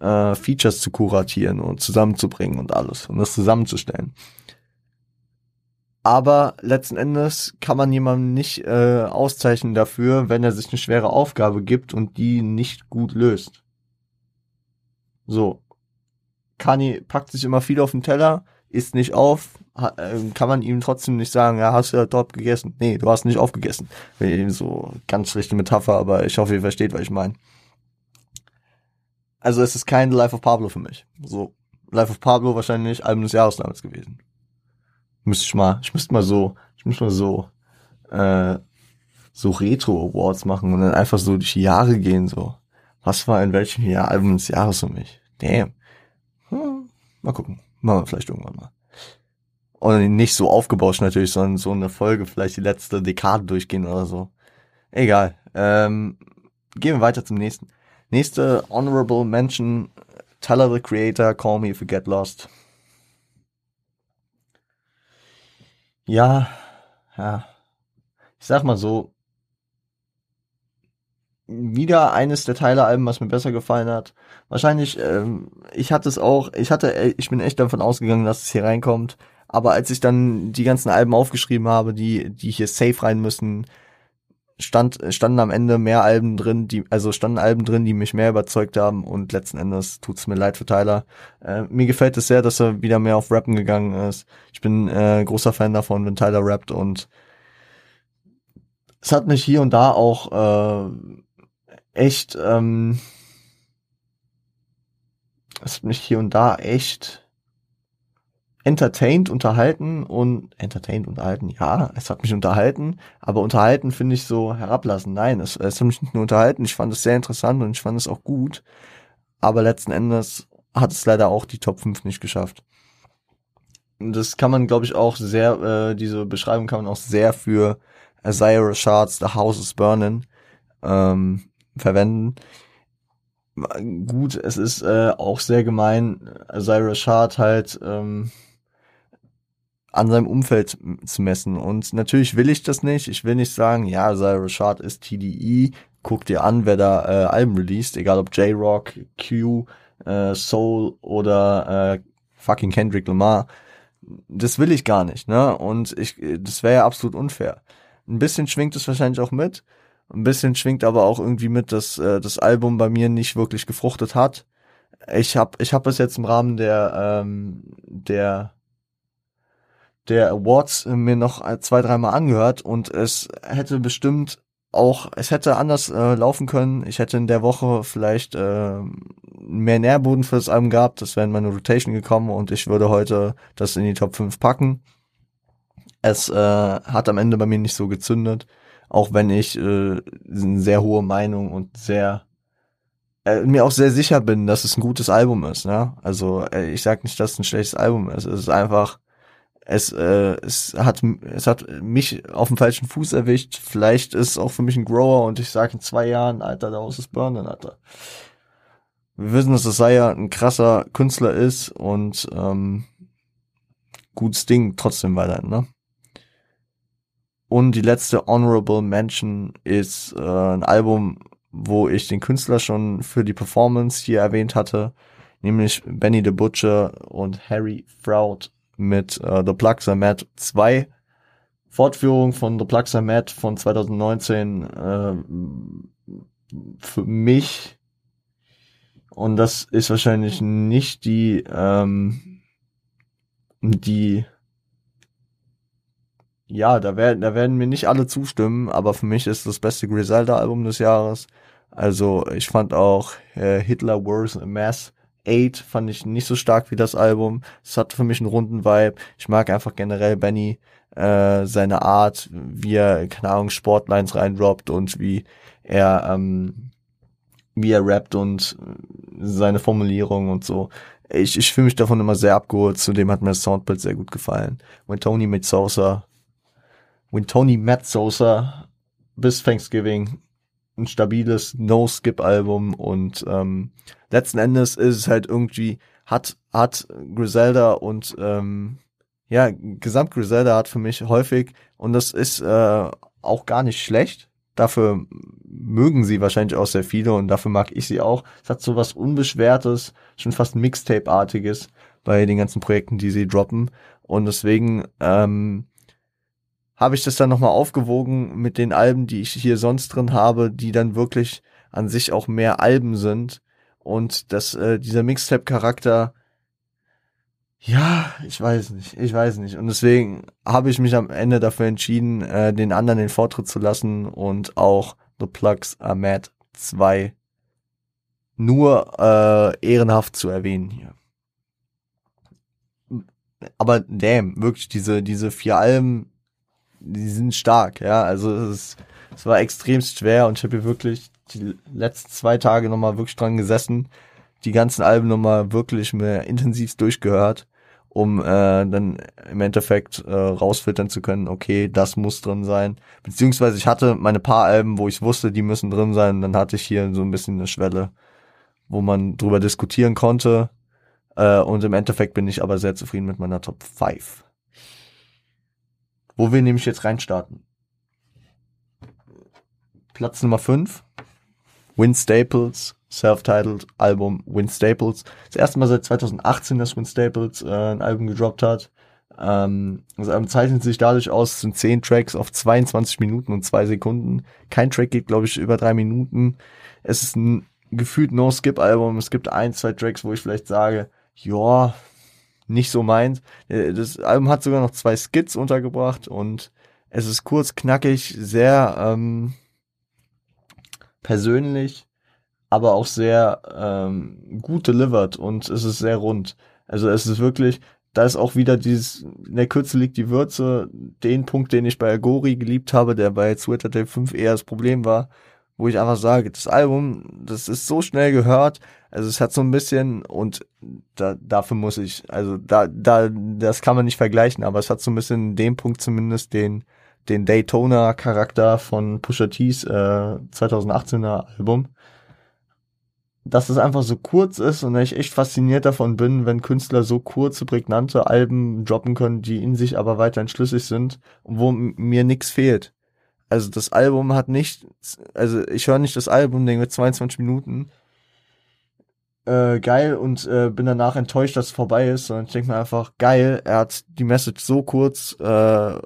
äh, Features zu kuratieren und zusammenzubringen und alles und das zusammenzustellen. Aber letzten Endes kann man jemanden nicht äh, auszeichnen dafür, wenn er sich eine schwere Aufgabe gibt und die nicht gut löst. So. Kani packt sich immer viel auf den Teller, isst nicht auf, kann man ihm trotzdem nicht sagen, ja, hast du ja dort gegessen. Nee, du hast nicht aufgegessen. So ganz schlechte Metapher, aber ich hoffe, ihr versteht, was ich meine. Also es ist kein Life of Pablo für mich. So, Life of Pablo wahrscheinlich Album des Jahres damals gewesen. Müsste ich mal, ich müsste mal so, ich müsste mal so, äh, so Retro Awards machen und dann einfach so durch die Jahre gehen, so. Was war in welchem Jahr Album des Jahres für mich? Damn. Hm, mal gucken. Machen wir vielleicht irgendwann mal. Und nicht so aufgebauscht natürlich, sondern so eine Folge, vielleicht die letzte Dekade durchgehen oder so. Egal. Ähm, gehen wir weiter zum nächsten. Nächste Honorable Mention, Tyler the Creator, Call Me If You Get Lost. Ja, ja. Ich sag mal so, wieder eines der Teile-Alben, was mir besser gefallen hat. Wahrscheinlich, ähm, ich hatte es auch, ich hatte, ich bin echt davon ausgegangen, dass es hier reinkommt. Aber als ich dann die ganzen Alben aufgeschrieben habe, die, die hier safe rein müssen, stand, standen am Ende mehr Alben drin, die, also standen Alben drin, die mich mehr überzeugt haben und letzten Endes tut's mir leid für Tyler. Äh, mir gefällt es sehr, dass er wieder mehr auf Rappen gegangen ist. Ich bin äh, großer Fan davon, wenn Tyler rappt und es hat mich hier und da auch äh, echt, ähm, es hat mich hier und da echt entertained, unterhalten und entertained, unterhalten, ja, es hat mich unterhalten, aber unterhalten finde ich so herablassen. Nein, es, es hat mich nicht nur unterhalten, ich fand es sehr interessant und ich fand es auch gut, aber letzten Endes hat es leider auch die Top 5 nicht geschafft. Das kann man, glaube ich, auch sehr, äh, diese Beschreibung kann man auch sehr für Isaiah Rashad's The House is Burning ähm, verwenden. Gut, es ist äh, auch sehr gemein, Isaiah Rashad halt ähm, an seinem Umfeld zu messen. Und natürlich will ich das nicht. Ich will nicht sagen, ja, Isaiah Rashad ist TDE. Guck dir an, wer da äh, Alben released, egal ob J-Rock, Q, äh, Soul oder äh, fucking Kendrick Lamar. Das will ich gar nicht, ne? Und ich, das wäre ja absolut unfair. Ein bisschen schwingt es wahrscheinlich auch mit. Ein bisschen schwingt aber auch irgendwie mit, dass äh, das Album bei mir nicht wirklich gefruchtet hat. Ich habe ich hab es jetzt im Rahmen der ähm, der der Awards mir noch zwei, dreimal angehört und es hätte bestimmt auch, es hätte anders äh, laufen können. Ich hätte in der Woche vielleicht äh, mehr Nährboden für das Album gehabt. Das wäre in meine Rotation gekommen und ich würde heute das in die Top 5 packen. Es äh, hat am Ende bei mir nicht so gezündet auch wenn ich äh, eine sehr hohe Meinung und sehr äh, mir auch sehr sicher bin, dass es ein gutes Album ist. Ne? Also äh, ich sag nicht, dass es ein schlechtes Album ist. Es ist einfach, es, äh, es hat es hat mich auf dem falschen Fuß erwischt. Vielleicht ist es auch für mich ein Grower und ich sage in zwei Jahren, Alter, da ist es Burnen, Alter. Wir wissen, dass das ja ein krasser Künstler ist und ähm, gutes Ding trotzdem weiterhin, ne? Und die letzte Honorable Mention ist äh, ein Album, wo ich den Künstler schon für die Performance hier erwähnt hatte, nämlich Benny the Butcher und Harry Fraud mit äh, The Plugs Are Mad 2 Fortführung von The Plugs Are Mad von 2019 äh, für mich und das ist wahrscheinlich nicht die ähm, die ja, da werden, da werden mir nicht alle zustimmen, aber für mich ist das beste Griselda-Album des Jahres. Also ich fand auch äh, Hitler Wars a Mass 8 fand ich nicht so stark wie das Album. Es hat für mich einen runden Vibe. Ich mag einfach generell Benny, äh, seine Art, wie er, keine Ahnung, Sportlines reindroppt und wie er, ähm, wie er rappt und seine Formulierung und so. Ich, ich fühle mich davon immer sehr abgeholt. Zudem hat mir das Soundbild sehr gut gefallen. When Tony mit Sosa When Tony Matt Sosa bis Thanksgiving ein stabiles No-Skip-Album und ähm, letzten Endes ist es halt irgendwie, hat, hat Griselda und ähm, ja, Gesamt Griselda hat für mich häufig, und das ist äh, auch gar nicht schlecht, dafür mögen sie wahrscheinlich auch sehr viele und dafür mag ich sie auch. Es hat so was Unbeschwertes, schon fast Mixtape-artiges bei den ganzen Projekten, die sie droppen. Und deswegen ähm, habe ich das dann nochmal aufgewogen mit den Alben, die ich hier sonst drin habe, die dann wirklich an sich auch mehr Alben sind. Und dass äh, dieser Mixtape-Charakter, ja, ich weiß nicht, ich weiß nicht. Und deswegen habe ich mich am Ende dafür entschieden, äh, den anderen den Vortritt zu lassen und auch The Plugs Are Mad 2 nur äh, ehrenhaft zu erwähnen hier. Aber damn, wirklich diese, diese vier Alben die sind stark, ja. Also es, ist, es war extremst schwer und ich habe hier wirklich die letzten zwei Tage nochmal wirklich dran gesessen, die ganzen Alben nochmal wirklich mehr intensiv durchgehört, um äh, dann im Endeffekt äh, rausfiltern zu können, okay, das muss drin sein. Beziehungsweise ich hatte meine paar Alben, wo ich wusste, die müssen drin sein, dann hatte ich hier so ein bisschen eine Schwelle, wo man drüber diskutieren konnte. Äh, und im Endeffekt bin ich aber sehr zufrieden mit meiner Top 5 wo wir nämlich jetzt reinstarten. Platz Nummer 5, Win Staples, self-titled Album Win Staples. Das erste Mal seit 2018, dass Win Staples äh, ein Album gedroppt hat. Ähm, das Album zeichnet sich dadurch aus, es sind 10 Tracks auf 22 Minuten und 2 Sekunden. Kein Track geht, glaube ich, über 3 Minuten. Es ist ein gefühlt No-Skip-Album. Es gibt ein, zwei Tracks, wo ich vielleicht sage, ja, nicht so meint. Äh, das Album hat sogar noch zwei Skits untergebracht und es ist kurz, knackig, sehr ähm, persönlich, aber auch sehr ähm, gut delivered und es ist sehr rund. Also es ist wirklich, da ist auch wieder dieses, in der Kürze liegt die Würze, den Punkt, den ich bei Agori geliebt habe, der bei Twitter Tape 5 eher das Problem war, wo ich einfach sage, das Album, das ist so schnell gehört, also es hat so ein bisschen und da, dafür muss ich, also da, da, das kann man nicht vergleichen, aber es hat so ein bisschen in dem Punkt zumindest den, den Daytona-Charakter von Pusha T's äh, 2018er Album. Dass es einfach so kurz ist und ich echt fasziniert davon bin, wenn Künstler so kurze, prägnante Alben droppen können, die in sich aber weiterhin schlüssig sind wo mir nichts fehlt. Also das Album hat nicht, also ich höre nicht das Album, denke 22 Minuten, äh, geil und äh, bin danach enttäuscht, dass es vorbei ist, sondern ich denke mir einfach, geil, er hat die Message so kurz äh,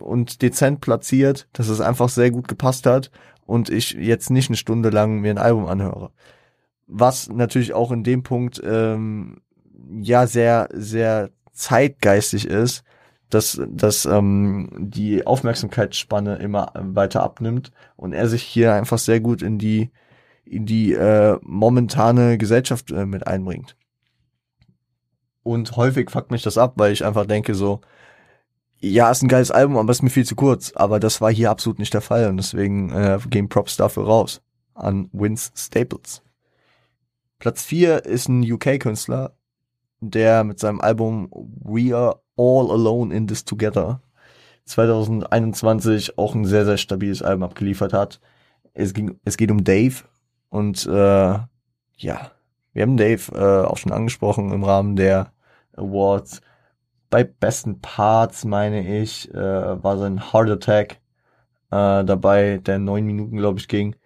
und dezent platziert, dass es einfach sehr gut gepasst hat und ich jetzt nicht eine Stunde lang mir ein Album anhöre. Was natürlich auch in dem Punkt ähm, ja sehr, sehr zeitgeistig ist, dass, dass ähm, die Aufmerksamkeitsspanne immer weiter abnimmt und er sich hier einfach sehr gut in die in die äh, momentane Gesellschaft äh, mit einbringt. Und häufig fuckt mich das ab, weil ich einfach denke so, ja, ist ein geiles Album, aber ist mir viel zu kurz. Aber das war hier absolut nicht der Fall und deswegen äh, gehen Props dafür raus an Vince Staples. Platz 4 ist ein UK-Künstler, der mit seinem Album We Are All Alone in This Together 2021 auch ein sehr, sehr stabiles Album abgeliefert hat. Es, ging, es geht um Dave und äh, ja, wir haben Dave äh, auch schon angesprochen im Rahmen der Awards. Bei besten Parts, meine ich, äh, war sein Heart Attack äh, dabei, der neun Minuten, glaube ich, ging.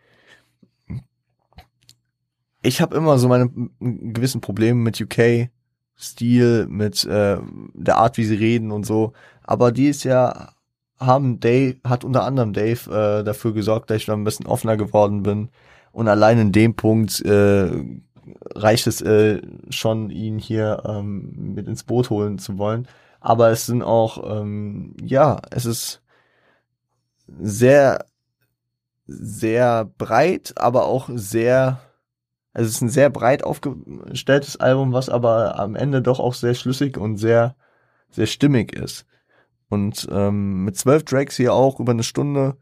Ich habe immer so meine gewissen Probleme mit UK-Stil, mit äh, der Art, wie sie reden und so. Aber die ist ja haben Dave, hat unter anderem Dave äh, dafür gesorgt, dass ich da ein bisschen offener geworden bin. Und allein in dem Punkt äh, reicht es äh, schon, ihn hier ähm, mit ins Boot holen zu wollen. Aber es sind auch, ähm, ja, es ist sehr, sehr breit, aber auch sehr, also es ist ein sehr breit aufgestelltes Album, was aber am Ende doch auch sehr schlüssig und sehr, sehr stimmig ist. Und ähm, mit zwölf Tracks hier auch über eine Stunde,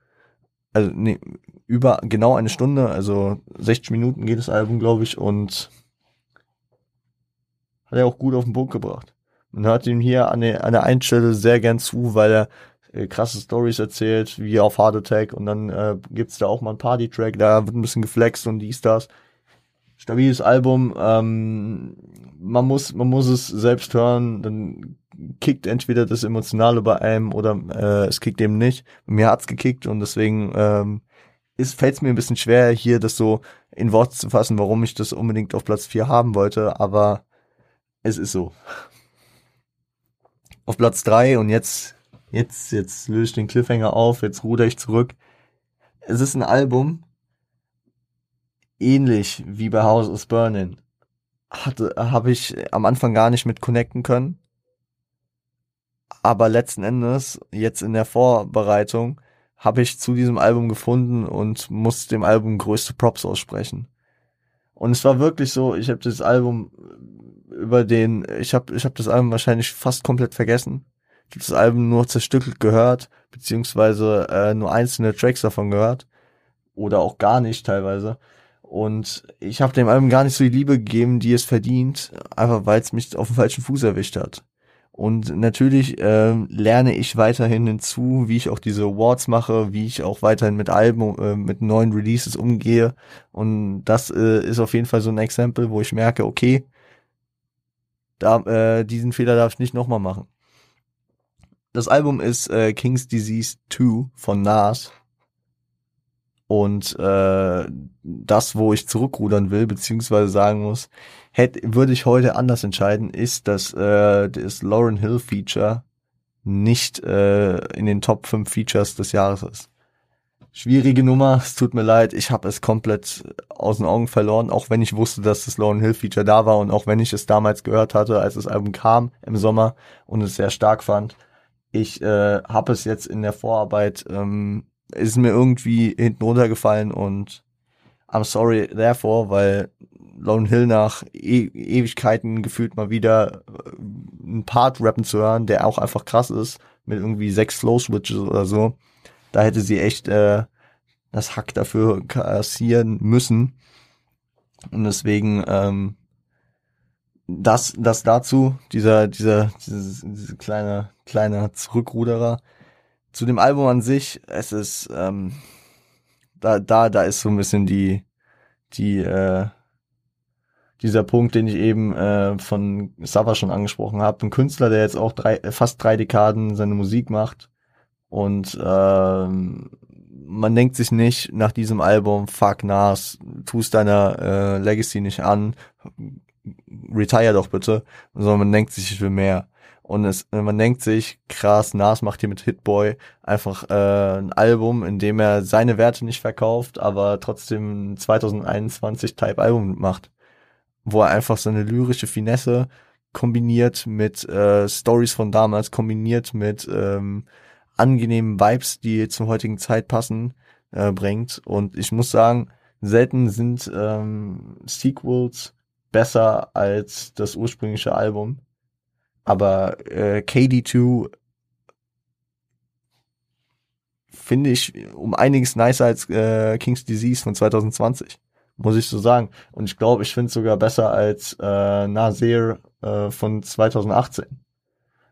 also nee, über genau eine Stunde, also 60 Minuten geht das Album, glaube ich, und hat er auch gut auf den Punkt gebracht. Man hört ihm hier an der, an der einen Stelle sehr gern zu, weil er äh, krasse Stories erzählt, wie auf Heart Attack und dann äh, gibt's da auch mal einen Party-Track, da wird ein bisschen geflext und dies, das. Stabiles Album, ähm, man muss, man muss es selbst hören, dann kickt entweder das Emotionale bei einem oder äh, es kickt eben nicht. Mir hat's gekickt und deswegen ähm, ist fällt's mir ein bisschen schwer, hier das so in Worte zu fassen, warum ich das unbedingt auf Platz 4 haben wollte, aber es ist so. Auf Platz 3 und jetzt, jetzt, jetzt löse ich den Cliffhanger auf, jetzt ruder ich zurück. Es ist ein Album, ähnlich wie bei House of Burning. Hatte, habe ich am Anfang gar nicht mit connecten können aber letzten Endes, jetzt in der Vorbereitung, habe ich zu diesem Album gefunden und muss dem Album größte Props aussprechen. Und es war wirklich so, ich habe das Album über den, ich habe ich hab das Album wahrscheinlich fast komplett vergessen. Ich habe das Album nur zerstückelt gehört, beziehungsweise äh, nur einzelne Tracks davon gehört. Oder auch gar nicht teilweise. Und ich habe dem Album gar nicht so die Liebe gegeben, die es verdient, einfach weil es mich auf dem falschen Fuß erwischt hat. Und natürlich äh, lerne ich weiterhin hinzu, wie ich auch diese Awards mache, wie ich auch weiterhin mit Alben, äh, mit neuen Releases umgehe. Und das äh, ist auf jeden Fall so ein Exempel, wo ich merke, okay, da, äh, diesen Fehler darf ich nicht nochmal machen. Das Album ist äh, King's Disease 2 von Nas. Und äh, das, wo ich zurückrudern will, beziehungsweise sagen muss, hätte, würde ich heute anders entscheiden, ist, dass äh, das Lauren Hill Feature nicht äh, in den Top 5 Features des Jahres ist. Schwierige Nummer, es tut mir leid, ich habe es komplett aus den Augen verloren, auch wenn ich wusste, dass das Lauren Hill Feature da war und auch wenn ich es damals gehört hatte, als das Album kam im Sommer und es sehr stark fand. Ich äh, habe es jetzt in der Vorarbeit, ähm, ist mir irgendwie hinten runtergefallen und I'm sorry therefore, weil Lone Hill nach e Ewigkeiten gefühlt mal wieder äh, einen Part rappen zu hören, der auch einfach krass ist, mit irgendwie sechs Slow Switches oder so. Da hätte sie echt äh, das Hack dafür kassieren müssen. Und deswegen ähm, das, das dazu, dieser, dieser, dieses, diese kleine, kleine Zurückruderer. Zu dem Album an sich, es ist, ähm, da, da, da ist so ein bisschen die, die, äh, dieser Punkt, den ich eben äh, von Sava schon angesprochen habe. Ein Künstler, der jetzt auch drei, fast drei Dekaden seine Musik macht und ähm, man denkt sich nicht nach diesem Album, fuck Nas, tust deiner äh, Legacy nicht an, retire doch bitte, sondern man denkt sich, ich will mehr. Und es, man denkt sich, krass, Nas macht hier mit Hitboy einfach äh, ein Album, in dem er seine Werte nicht verkauft, aber trotzdem 2021 Type-Album macht wo er einfach seine lyrische Finesse kombiniert mit äh, Stories von damals, kombiniert mit ähm, angenehmen Vibes, die zur heutigen Zeit passen, äh, bringt. Und ich muss sagen, selten sind ähm, Sequels besser als das ursprüngliche Album. Aber äh, KD2 finde ich um einiges nicer als äh, King's Disease von 2020 muss ich so sagen. Und ich glaube, ich finde es sogar besser als äh, Nasir äh, von 2018.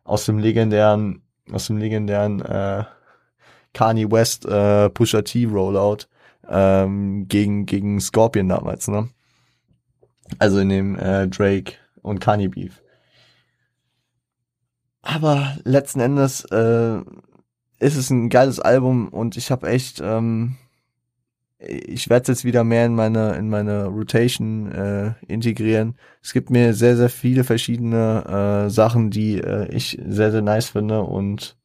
Aus dem legendären, aus dem legendären äh, Kanye West äh, Pusha T Rollout ähm, gegen, gegen Scorpion damals, ne? Also in dem äh, Drake und Kanye Beef. Aber letzten Endes äh, ist es ein geiles Album und ich habe echt ähm, ich werde es jetzt wieder mehr in meine in meine Rotation äh, integrieren. Es gibt mir sehr sehr viele verschiedene äh, Sachen, die äh, ich sehr sehr nice finde und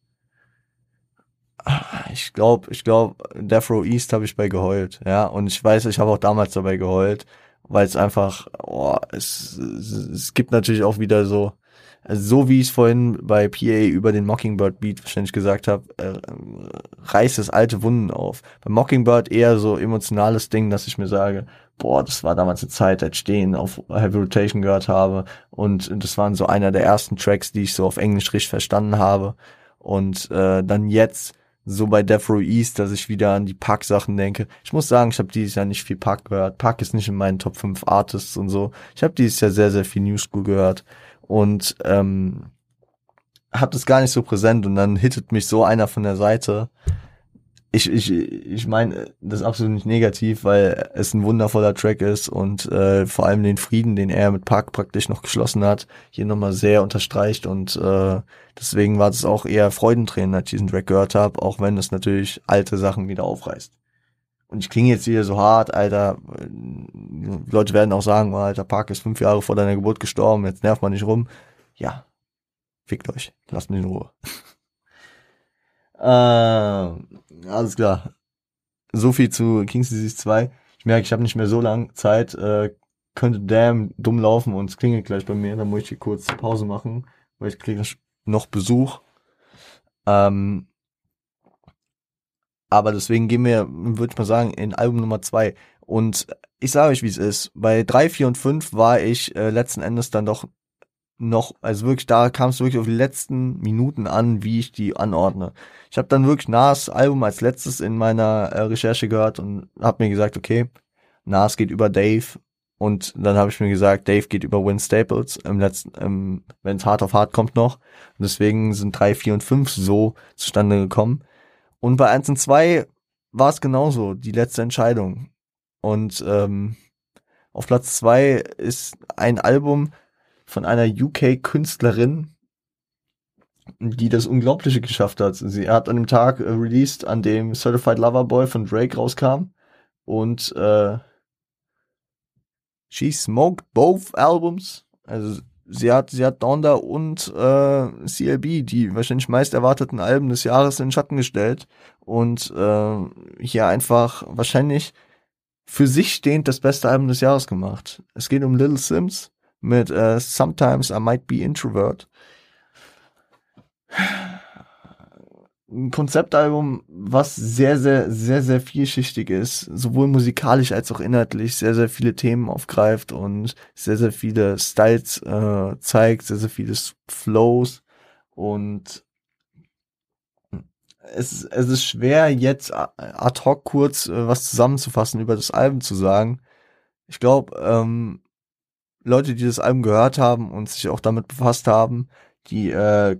ich glaube, ich glaube, Death Row East habe ich bei geheult, ja. Und ich weiß, ich habe auch damals dabei geheult, weil es einfach, oh, es, es gibt natürlich auch wieder so, so wie ich es vorhin bei PA über den Mockingbird Beat wahrscheinlich gesagt habe, äh, reißt es alte Wunden auf. Bei Mockingbird eher so emotionales Ding, dass ich mir sage, boah, das war damals eine Zeit, als ich den auf Heavy Rotation gehört habe und das waren so einer der ersten Tracks, die ich so auf Englisch richtig verstanden habe und äh, dann jetzt so bei Death Row East, dass ich wieder an die Pack-Sachen denke. Ich muss sagen, ich habe dieses Jahr nicht viel Pack gehört. Pack ist nicht in meinen Top 5 Artists und so. Ich habe dieses Jahr sehr, sehr viel New School gehört und ähm, habe das gar nicht so präsent und dann hittet mich so einer von der Seite. Ich, ich, ich meine, das ist absolut nicht negativ, weil es ein wundervoller Track ist und äh, vor allem den Frieden, den er mit Park praktisch noch geschlossen hat, hier nochmal sehr unterstreicht und äh, deswegen war das auch eher Freudentränen, als ich diesen Track gehört habe, auch wenn es natürlich alte Sachen wieder aufreißt. Und ich klinge jetzt wieder so hart, Alter. Leute werden auch sagen, oh, Alter, Park ist fünf Jahre vor deiner Geburt gestorben, jetzt nervt man nicht rum. Ja, fickt euch, lasst mich in Ruhe. äh, alles klar. So viel zu King's Disease 2. Ich merke, ich habe nicht mehr so lange Zeit. Äh, könnte damn dumm laufen und es klingelt gleich bei mir. Dann muss ich hier kurz Pause machen, weil ich kriege noch Besuch. Ähm, aber deswegen gehen wir, würde ich mal sagen, in Album Nummer zwei. Und ich sage euch, wie es ist. Bei drei, vier und fünf war ich äh, letzten Endes dann doch noch, also wirklich, da kam es wirklich auf die letzten Minuten an, wie ich die anordne. Ich habe dann wirklich Nas Album als letztes in meiner äh, Recherche gehört und habe mir gesagt, okay, Nas geht über Dave und dann habe ich mir gesagt, Dave geht über Win Staples im letzten, ähm, wenn es hart auf hart kommt noch. Und deswegen sind drei, vier und fünf so zustande gekommen. Und bei 1 und 2 war es genauso, die letzte Entscheidung. Und ähm, auf Platz 2 ist ein Album von einer UK-Künstlerin, die das Unglaubliche geschafft hat. Sie hat an dem Tag äh, released, an dem Certified Lover Boy von Drake rauskam. Und äh, she smoked both albums. Also sie hat, sie hat Donda und äh, CLB, die wahrscheinlich meist erwarteten Alben des Jahres in den Schatten gestellt und äh, hier einfach wahrscheinlich für sich stehend das beste Album des Jahres gemacht. Es geht um Little Sims mit äh, Sometimes I Might Be Introvert ein Konzeptalbum, was sehr, sehr, sehr, sehr vielschichtig ist, sowohl musikalisch als auch inhaltlich, sehr, sehr viele Themen aufgreift und sehr, sehr viele Styles äh, zeigt, sehr, sehr viele Flows und es, es ist schwer, jetzt ad hoc kurz äh, was zusammenzufassen, über das Album zu sagen. Ich glaube, ähm, Leute, die das Album gehört haben und sich auch damit befasst haben, die äh,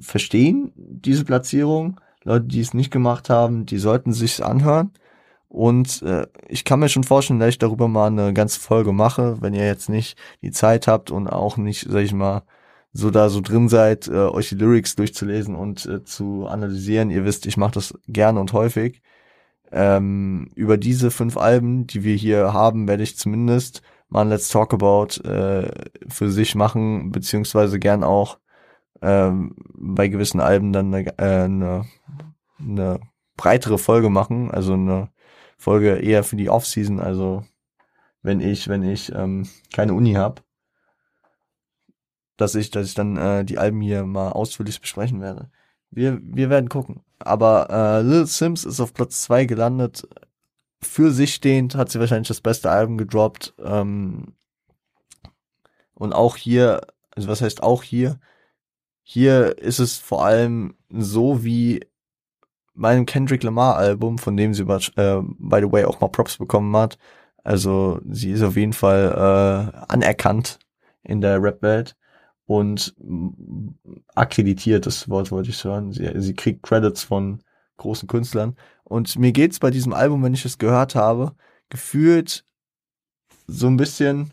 verstehen diese Platzierung. Leute, die es nicht gemacht haben, die sollten sich's anhören. Und äh, ich kann mir schon vorstellen, dass ich darüber mal eine ganze Folge mache, wenn ihr jetzt nicht die Zeit habt und auch nicht, sag ich mal, so da so drin seid, äh, euch die Lyrics durchzulesen und äh, zu analysieren. Ihr wisst, ich mache das gerne und häufig. Ähm, über diese fünf Alben, die wir hier haben, werde ich zumindest mal ein Let's Talk About äh, für sich machen, beziehungsweise gern auch ähm, bei gewissen Alben dann eine, äh, eine, eine breitere Folge machen, also eine Folge eher für die Offseason, also wenn ich, wenn ich ähm, keine Uni habe, dass ich, dass ich dann äh, die Alben hier mal ausführlich besprechen werde. Wir, wir werden gucken. Aber äh, Lil Sims ist auf Platz zwei gelandet. Für sich stehend hat sie wahrscheinlich das beste Album gedroppt. Ähm, und auch hier, also was heißt auch hier? Hier ist es vor allem so wie meinem Kendrick Lamar Album, von dem sie äh, by the way auch mal Props bekommen hat. Also sie ist auf jeden Fall äh, anerkannt in der Rap-Welt und akkreditiert, das Wort wollte ich hören. Sie, sie kriegt Credits von großen Künstlern. Und mir geht's bei diesem Album, wenn ich es gehört habe, gefühlt so ein bisschen.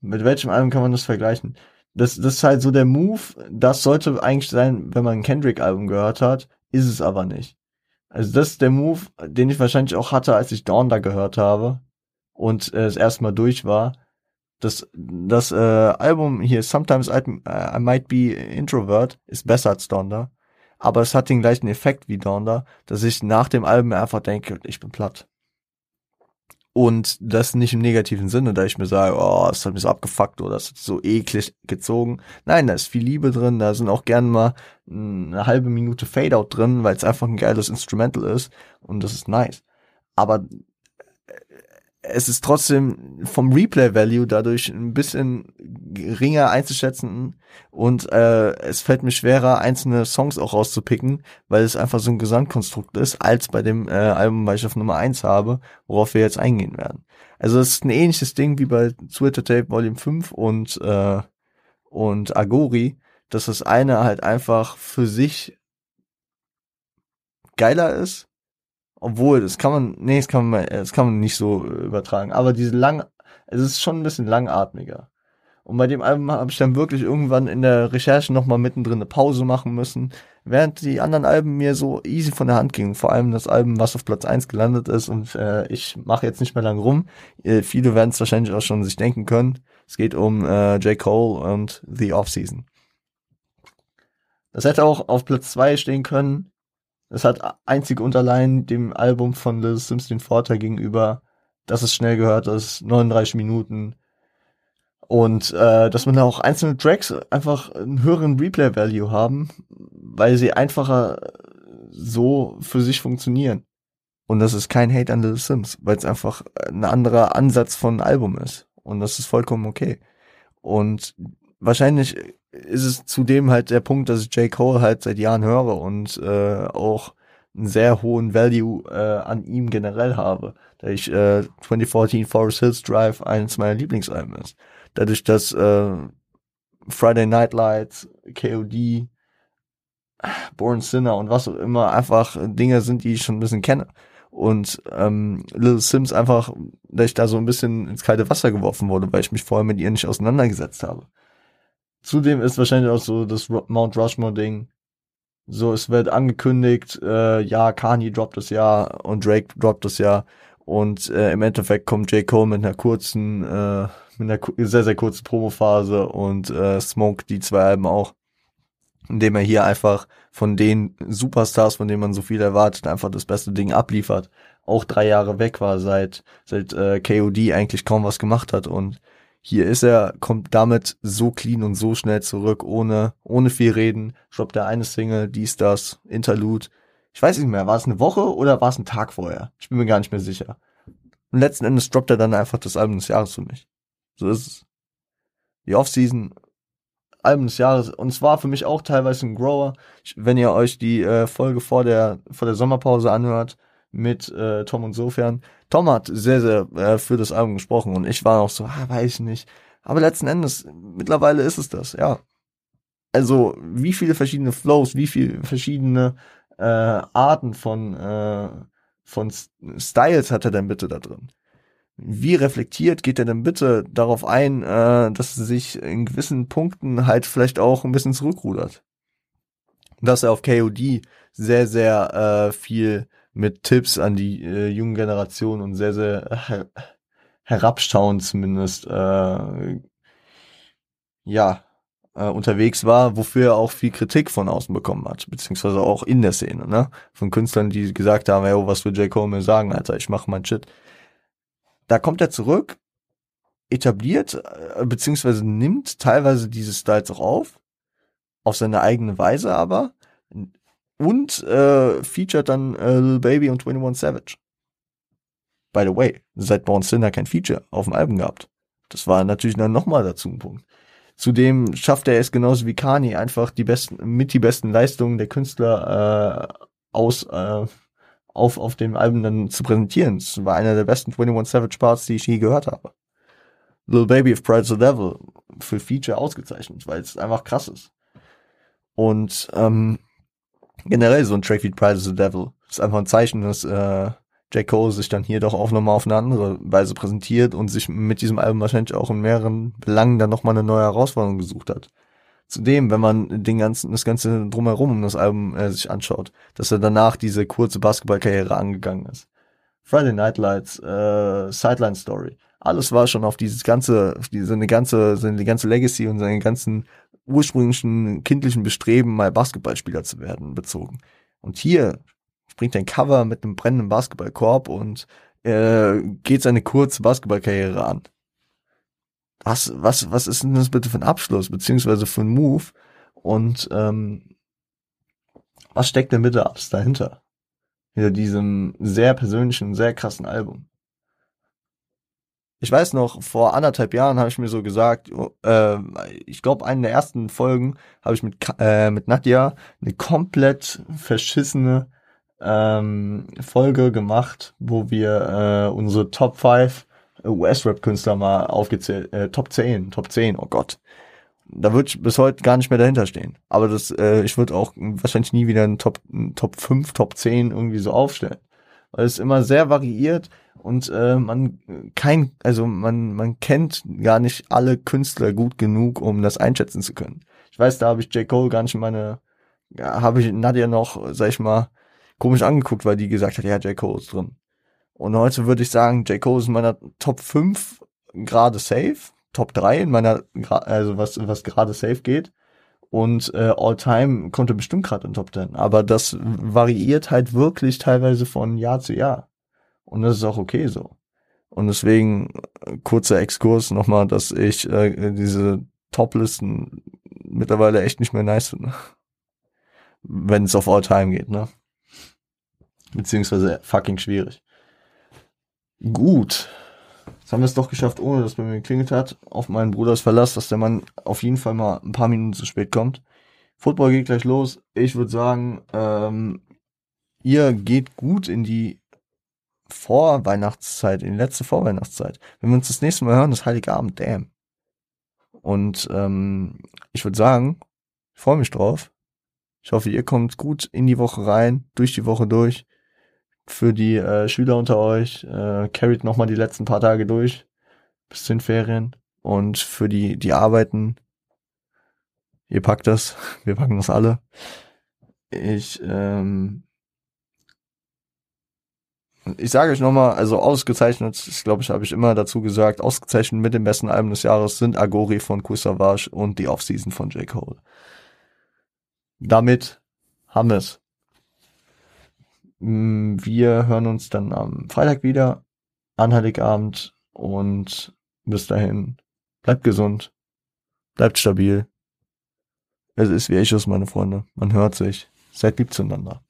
Mit welchem Album kann man das vergleichen? Das, das ist halt so der Move, das sollte eigentlich sein, wenn man ein Kendrick-Album gehört hat, ist es aber nicht. Also das ist der Move, den ich wahrscheinlich auch hatte, als ich Dawn da gehört habe und äh, es erstmal durch war. Das, das äh, Album hier, Sometimes I, I Might Be Introvert, ist besser als Donda. Aber es hat den gleichen Effekt wie Donda, dass ich nach dem Album einfach denke, ich bin platt. Und das nicht im negativen Sinne, da ich mir sage, oh, es hat mich so abgefuckt oder es ist so eklig gezogen. Nein, da ist viel Liebe drin, da sind auch gern mal eine halbe Minute Fadeout drin, weil es einfach ein geiles Instrumental ist und das ist nice. Aber es ist trotzdem vom Replay-Value dadurch ein bisschen geringer einzuschätzen und äh, es fällt mir schwerer, einzelne Songs auch rauszupicken, weil es einfach so ein Gesamtkonstrukt ist, als bei dem äh, Album, weil ich auf Nummer eins habe, worauf wir jetzt eingehen werden. Also es ist ein ähnliches Ding wie bei Twitter Tape Volume 5 und, äh, und Agori, dass das eine halt einfach für sich geiler ist obwohl, das kann man, nee, das kann man, das kann man nicht so übertragen. Aber diese lang, es ist schon ein bisschen langatmiger. Und bei dem Album habe ich dann wirklich irgendwann in der Recherche nochmal mittendrin eine Pause machen müssen, während die anderen Alben mir so easy von der Hand gingen. Vor allem das Album, was auf Platz eins gelandet ist. Und äh, ich mache jetzt nicht mehr lang rum. Äh, viele werden es wahrscheinlich auch schon sich denken können. Es geht um äh, J. Cole und The Off-Season. Das hätte auch auf Platz zwei stehen können, es hat einzig und allein dem Album von Lil Sims den Vorteil gegenüber, dass es schnell gehört ist, 39 Minuten. Und äh, dass man da auch einzelne Tracks einfach einen höheren Replay-Value haben, weil sie einfacher so für sich funktionieren. Und das ist kein Hate an Lil Sims, weil es einfach ein anderer Ansatz von Album ist. Und das ist vollkommen okay. Und wahrscheinlich ist es zudem halt der Punkt, dass ich J. Cole halt seit Jahren höre und äh, auch einen sehr hohen Value äh, an ihm generell habe. Da ich äh, 2014 Forest Hills Drive eines meiner Lieblingsalben ist. Dadurch, dass äh, Friday Night Lights, KOD, Born Sinner und was auch immer einfach Dinge sind, die ich schon ein bisschen kenne. Und ähm, Little Sims einfach, dass ich da so ein bisschen ins kalte Wasser geworfen wurde, weil ich mich vorher mit ihr nicht auseinandergesetzt habe. Zudem ist wahrscheinlich auch so das Mount Rushmore-Ding. So, es wird angekündigt, äh, ja, Kanye droppt das Jahr und Drake droppt das Jahr. Und äh, im Endeffekt kommt J. Cole mit einer kurzen, äh, mit einer sehr, sehr kurzen Promophase und äh, Smoke die zwei Alben auch. Indem er hier einfach von den Superstars, von denen man so viel erwartet, einfach das beste Ding abliefert. Auch drei Jahre weg war, seit, seit äh, KOD eigentlich kaum was gemacht hat und hier ist er, kommt damit so clean und so schnell zurück, ohne, ohne viel reden. Droppt er eine Single, dies, das, Interlude. Ich weiß nicht mehr, war es eine Woche oder war es ein Tag vorher? Ich bin mir gar nicht mehr sicher. Und letzten Endes droppt er dann einfach das Album des Jahres für mich. So ist es. Die Offseason, Album des Jahres. Und es war für mich auch teilweise ein Grower. Ich, wenn ihr euch die äh, Folge vor der, vor der Sommerpause anhört, mit äh, Tom und Sofern. Tom hat sehr, sehr äh, für das Album gesprochen und ich war auch so, ah, weiß ich nicht. Aber letzten Endes, mittlerweile ist es das, ja. Also, wie viele verschiedene Flows, wie viele verschiedene äh, Arten von, äh, von Styles hat er denn bitte da drin? Wie reflektiert geht er denn bitte darauf ein, äh, dass er sich in gewissen Punkten halt vielleicht auch ein bisschen zurückrudert? Dass er auf KOD sehr, sehr äh, viel mit Tipps an die äh, jungen Generation und sehr, sehr her herabstauend zumindest, äh, ja, äh, unterwegs war, wofür er auch viel Kritik von außen bekommen hat, beziehungsweise auch in der Szene, ne? Von Künstlern, die gesagt haben, ey, was will J. Cole mir sagen, Alter, ich mach mein Shit. Da kommt er zurück, etabliert, äh, beziehungsweise nimmt teilweise diese Styles auch auf, auf seine eigene Weise aber, und äh, featured dann äh, Lil Baby und 21 Savage. By the way, seit Born Sinner kein Feature auf dem Album gehabt. Das war natürlich dann nochmal dazu ein Punkt. Zudem schafft er es genauso wie Kanye einfach die besten, mit die besten Leistungen der Künstler äh, aus äh, auf, auf dem Album dann zu präsentieren. Es war einer der besten 21 Savage Parts, die ich je gehört habe. Lil Baby of Pride the Devil für Feature ausgezeichnet, weil es einfach krass ist. Und ähm, generell so ein Track wie Pride of the Devil. ist einfach ein Zeichen, dass äh, J. Cole sich dann hier doch auch nochmal auf eine andere Weise präsentiert und sich mit diesem Album wahrscheinlich auch in mehreren Belangen dann nochmal eine neue Herausforderung gesucht hat. Zudem, wenn man den ganzen, das ganze drumherum um das Album äh, sich anschaut, dass er danach diese kurze Basketballkarriere angegangen ist. Friday Night Lights, äh, Sideline Story. Alles war schon auf dieses ganze, auf diese eine ganze, seine ganze Legacy und seine ganzen ursprünglichen kindlichen Bestreben, mal Basketballspieler zu werden, bezogen. Und hier bringt ein Cover mit einem brennenden Basketballkorb und äh, geht seine kurze Basketballkarriere an. Was, was, was ist denn das bitte für ein Abschluss, beziehungsweise für ein Move? Und ähm, was steckt denn bitte dahinter? Hinter diesem sehr persönlichen, sehr krassen Album. Ich weiß noch, vor anderthalb Jahren habe ich mir so gesagt, äh, ich glaube, einen der ersten Folgen habe ich mit, äh, mit Nadja eine komplett verschissene ähm, Folge gemacht, wo wir äh, unsere Top 5 US-Rap-Künstler mal aufgezählt, äh, Top 10, Top 10, oh Gott. Da würde ich bis heute gar nicht mehr dahinter stehen. Aber das, äh, ich würde auch wahrscheinlich nie wieder einen Top, einen Top 5, Top 10 irgendwie so aufstellen. Weil es immer sehr variiert und äh, man kein, also man, man kennt gar nicht alle Künstler gut genug, um das einschätzen zu können. Ich weiß, da habe ich J. Cole gar nicht in meine, ja, habe ich Nadia noch, sag ich mal, komisch angeguckt, weil die gesagt hat, ja, J. Cole ist drin. Und heute würde ich sagen, J. Cole ist in meiner Top 5 gerade safe, Top 3 in meiner, also was, was gerade safe geht. Und äh, All Time konnte bestimmt gerade in Top 10. Aber das variiert halt wirklich teilweise von Jahr zu Jahr. Und das ist auch okay so. Und deswegen, äh, kurzer Exkurs nochmal, dass ich äh, diese Top-Listen mittlerweile echt nicht mehr nice finde. Wenn es auf All Time geht, ne? Beziehungsweise fucking schwierig. Gut. Jetzt haben wir es doch geschafft, ohne dass bei mir geklingelt hat. Auf meinen Bruders Verlass, dass der Mann auf jeden Fall mal ein paar Minuten zu spät kommt. Football geht gleich los. Ich würde sagen, ähm, ihr geht gut in die Vorweihnachtszeit, in die letzte Vorweihnachtszeit. Wenn wir uns das nächste Mal hören, ist Heiligabend, damn. Und ähm, ich würde sagen, ich freue mich drauf. Ich hoffe, ihr kommt gut in die Woche rein, durch die Woche durch für die äh, Schüler unter euch. Äh, carried nochmal die letzten paar Tage durch bis zu den Ferien. Und für die, die arbeiten, ihr packt das, wir packen das alle. Ich, ähm, ich sage euch nochmal, also ausgezeichnet, ich glaube, ich habe ich immer dazu gesagt, ausgezeichnet mit dem besten Album des Jahres sind Agori von Kusavage und die Offseason von J. Cole. Damit haben wir es. Mm, wir hören uns dann am Freitag wieder an Heiligabend und bis dahin bleibt gesund, bleibt stabil. Es ist wie Echos, meine Freunde. Man hört sich. Seid lieb zueinander.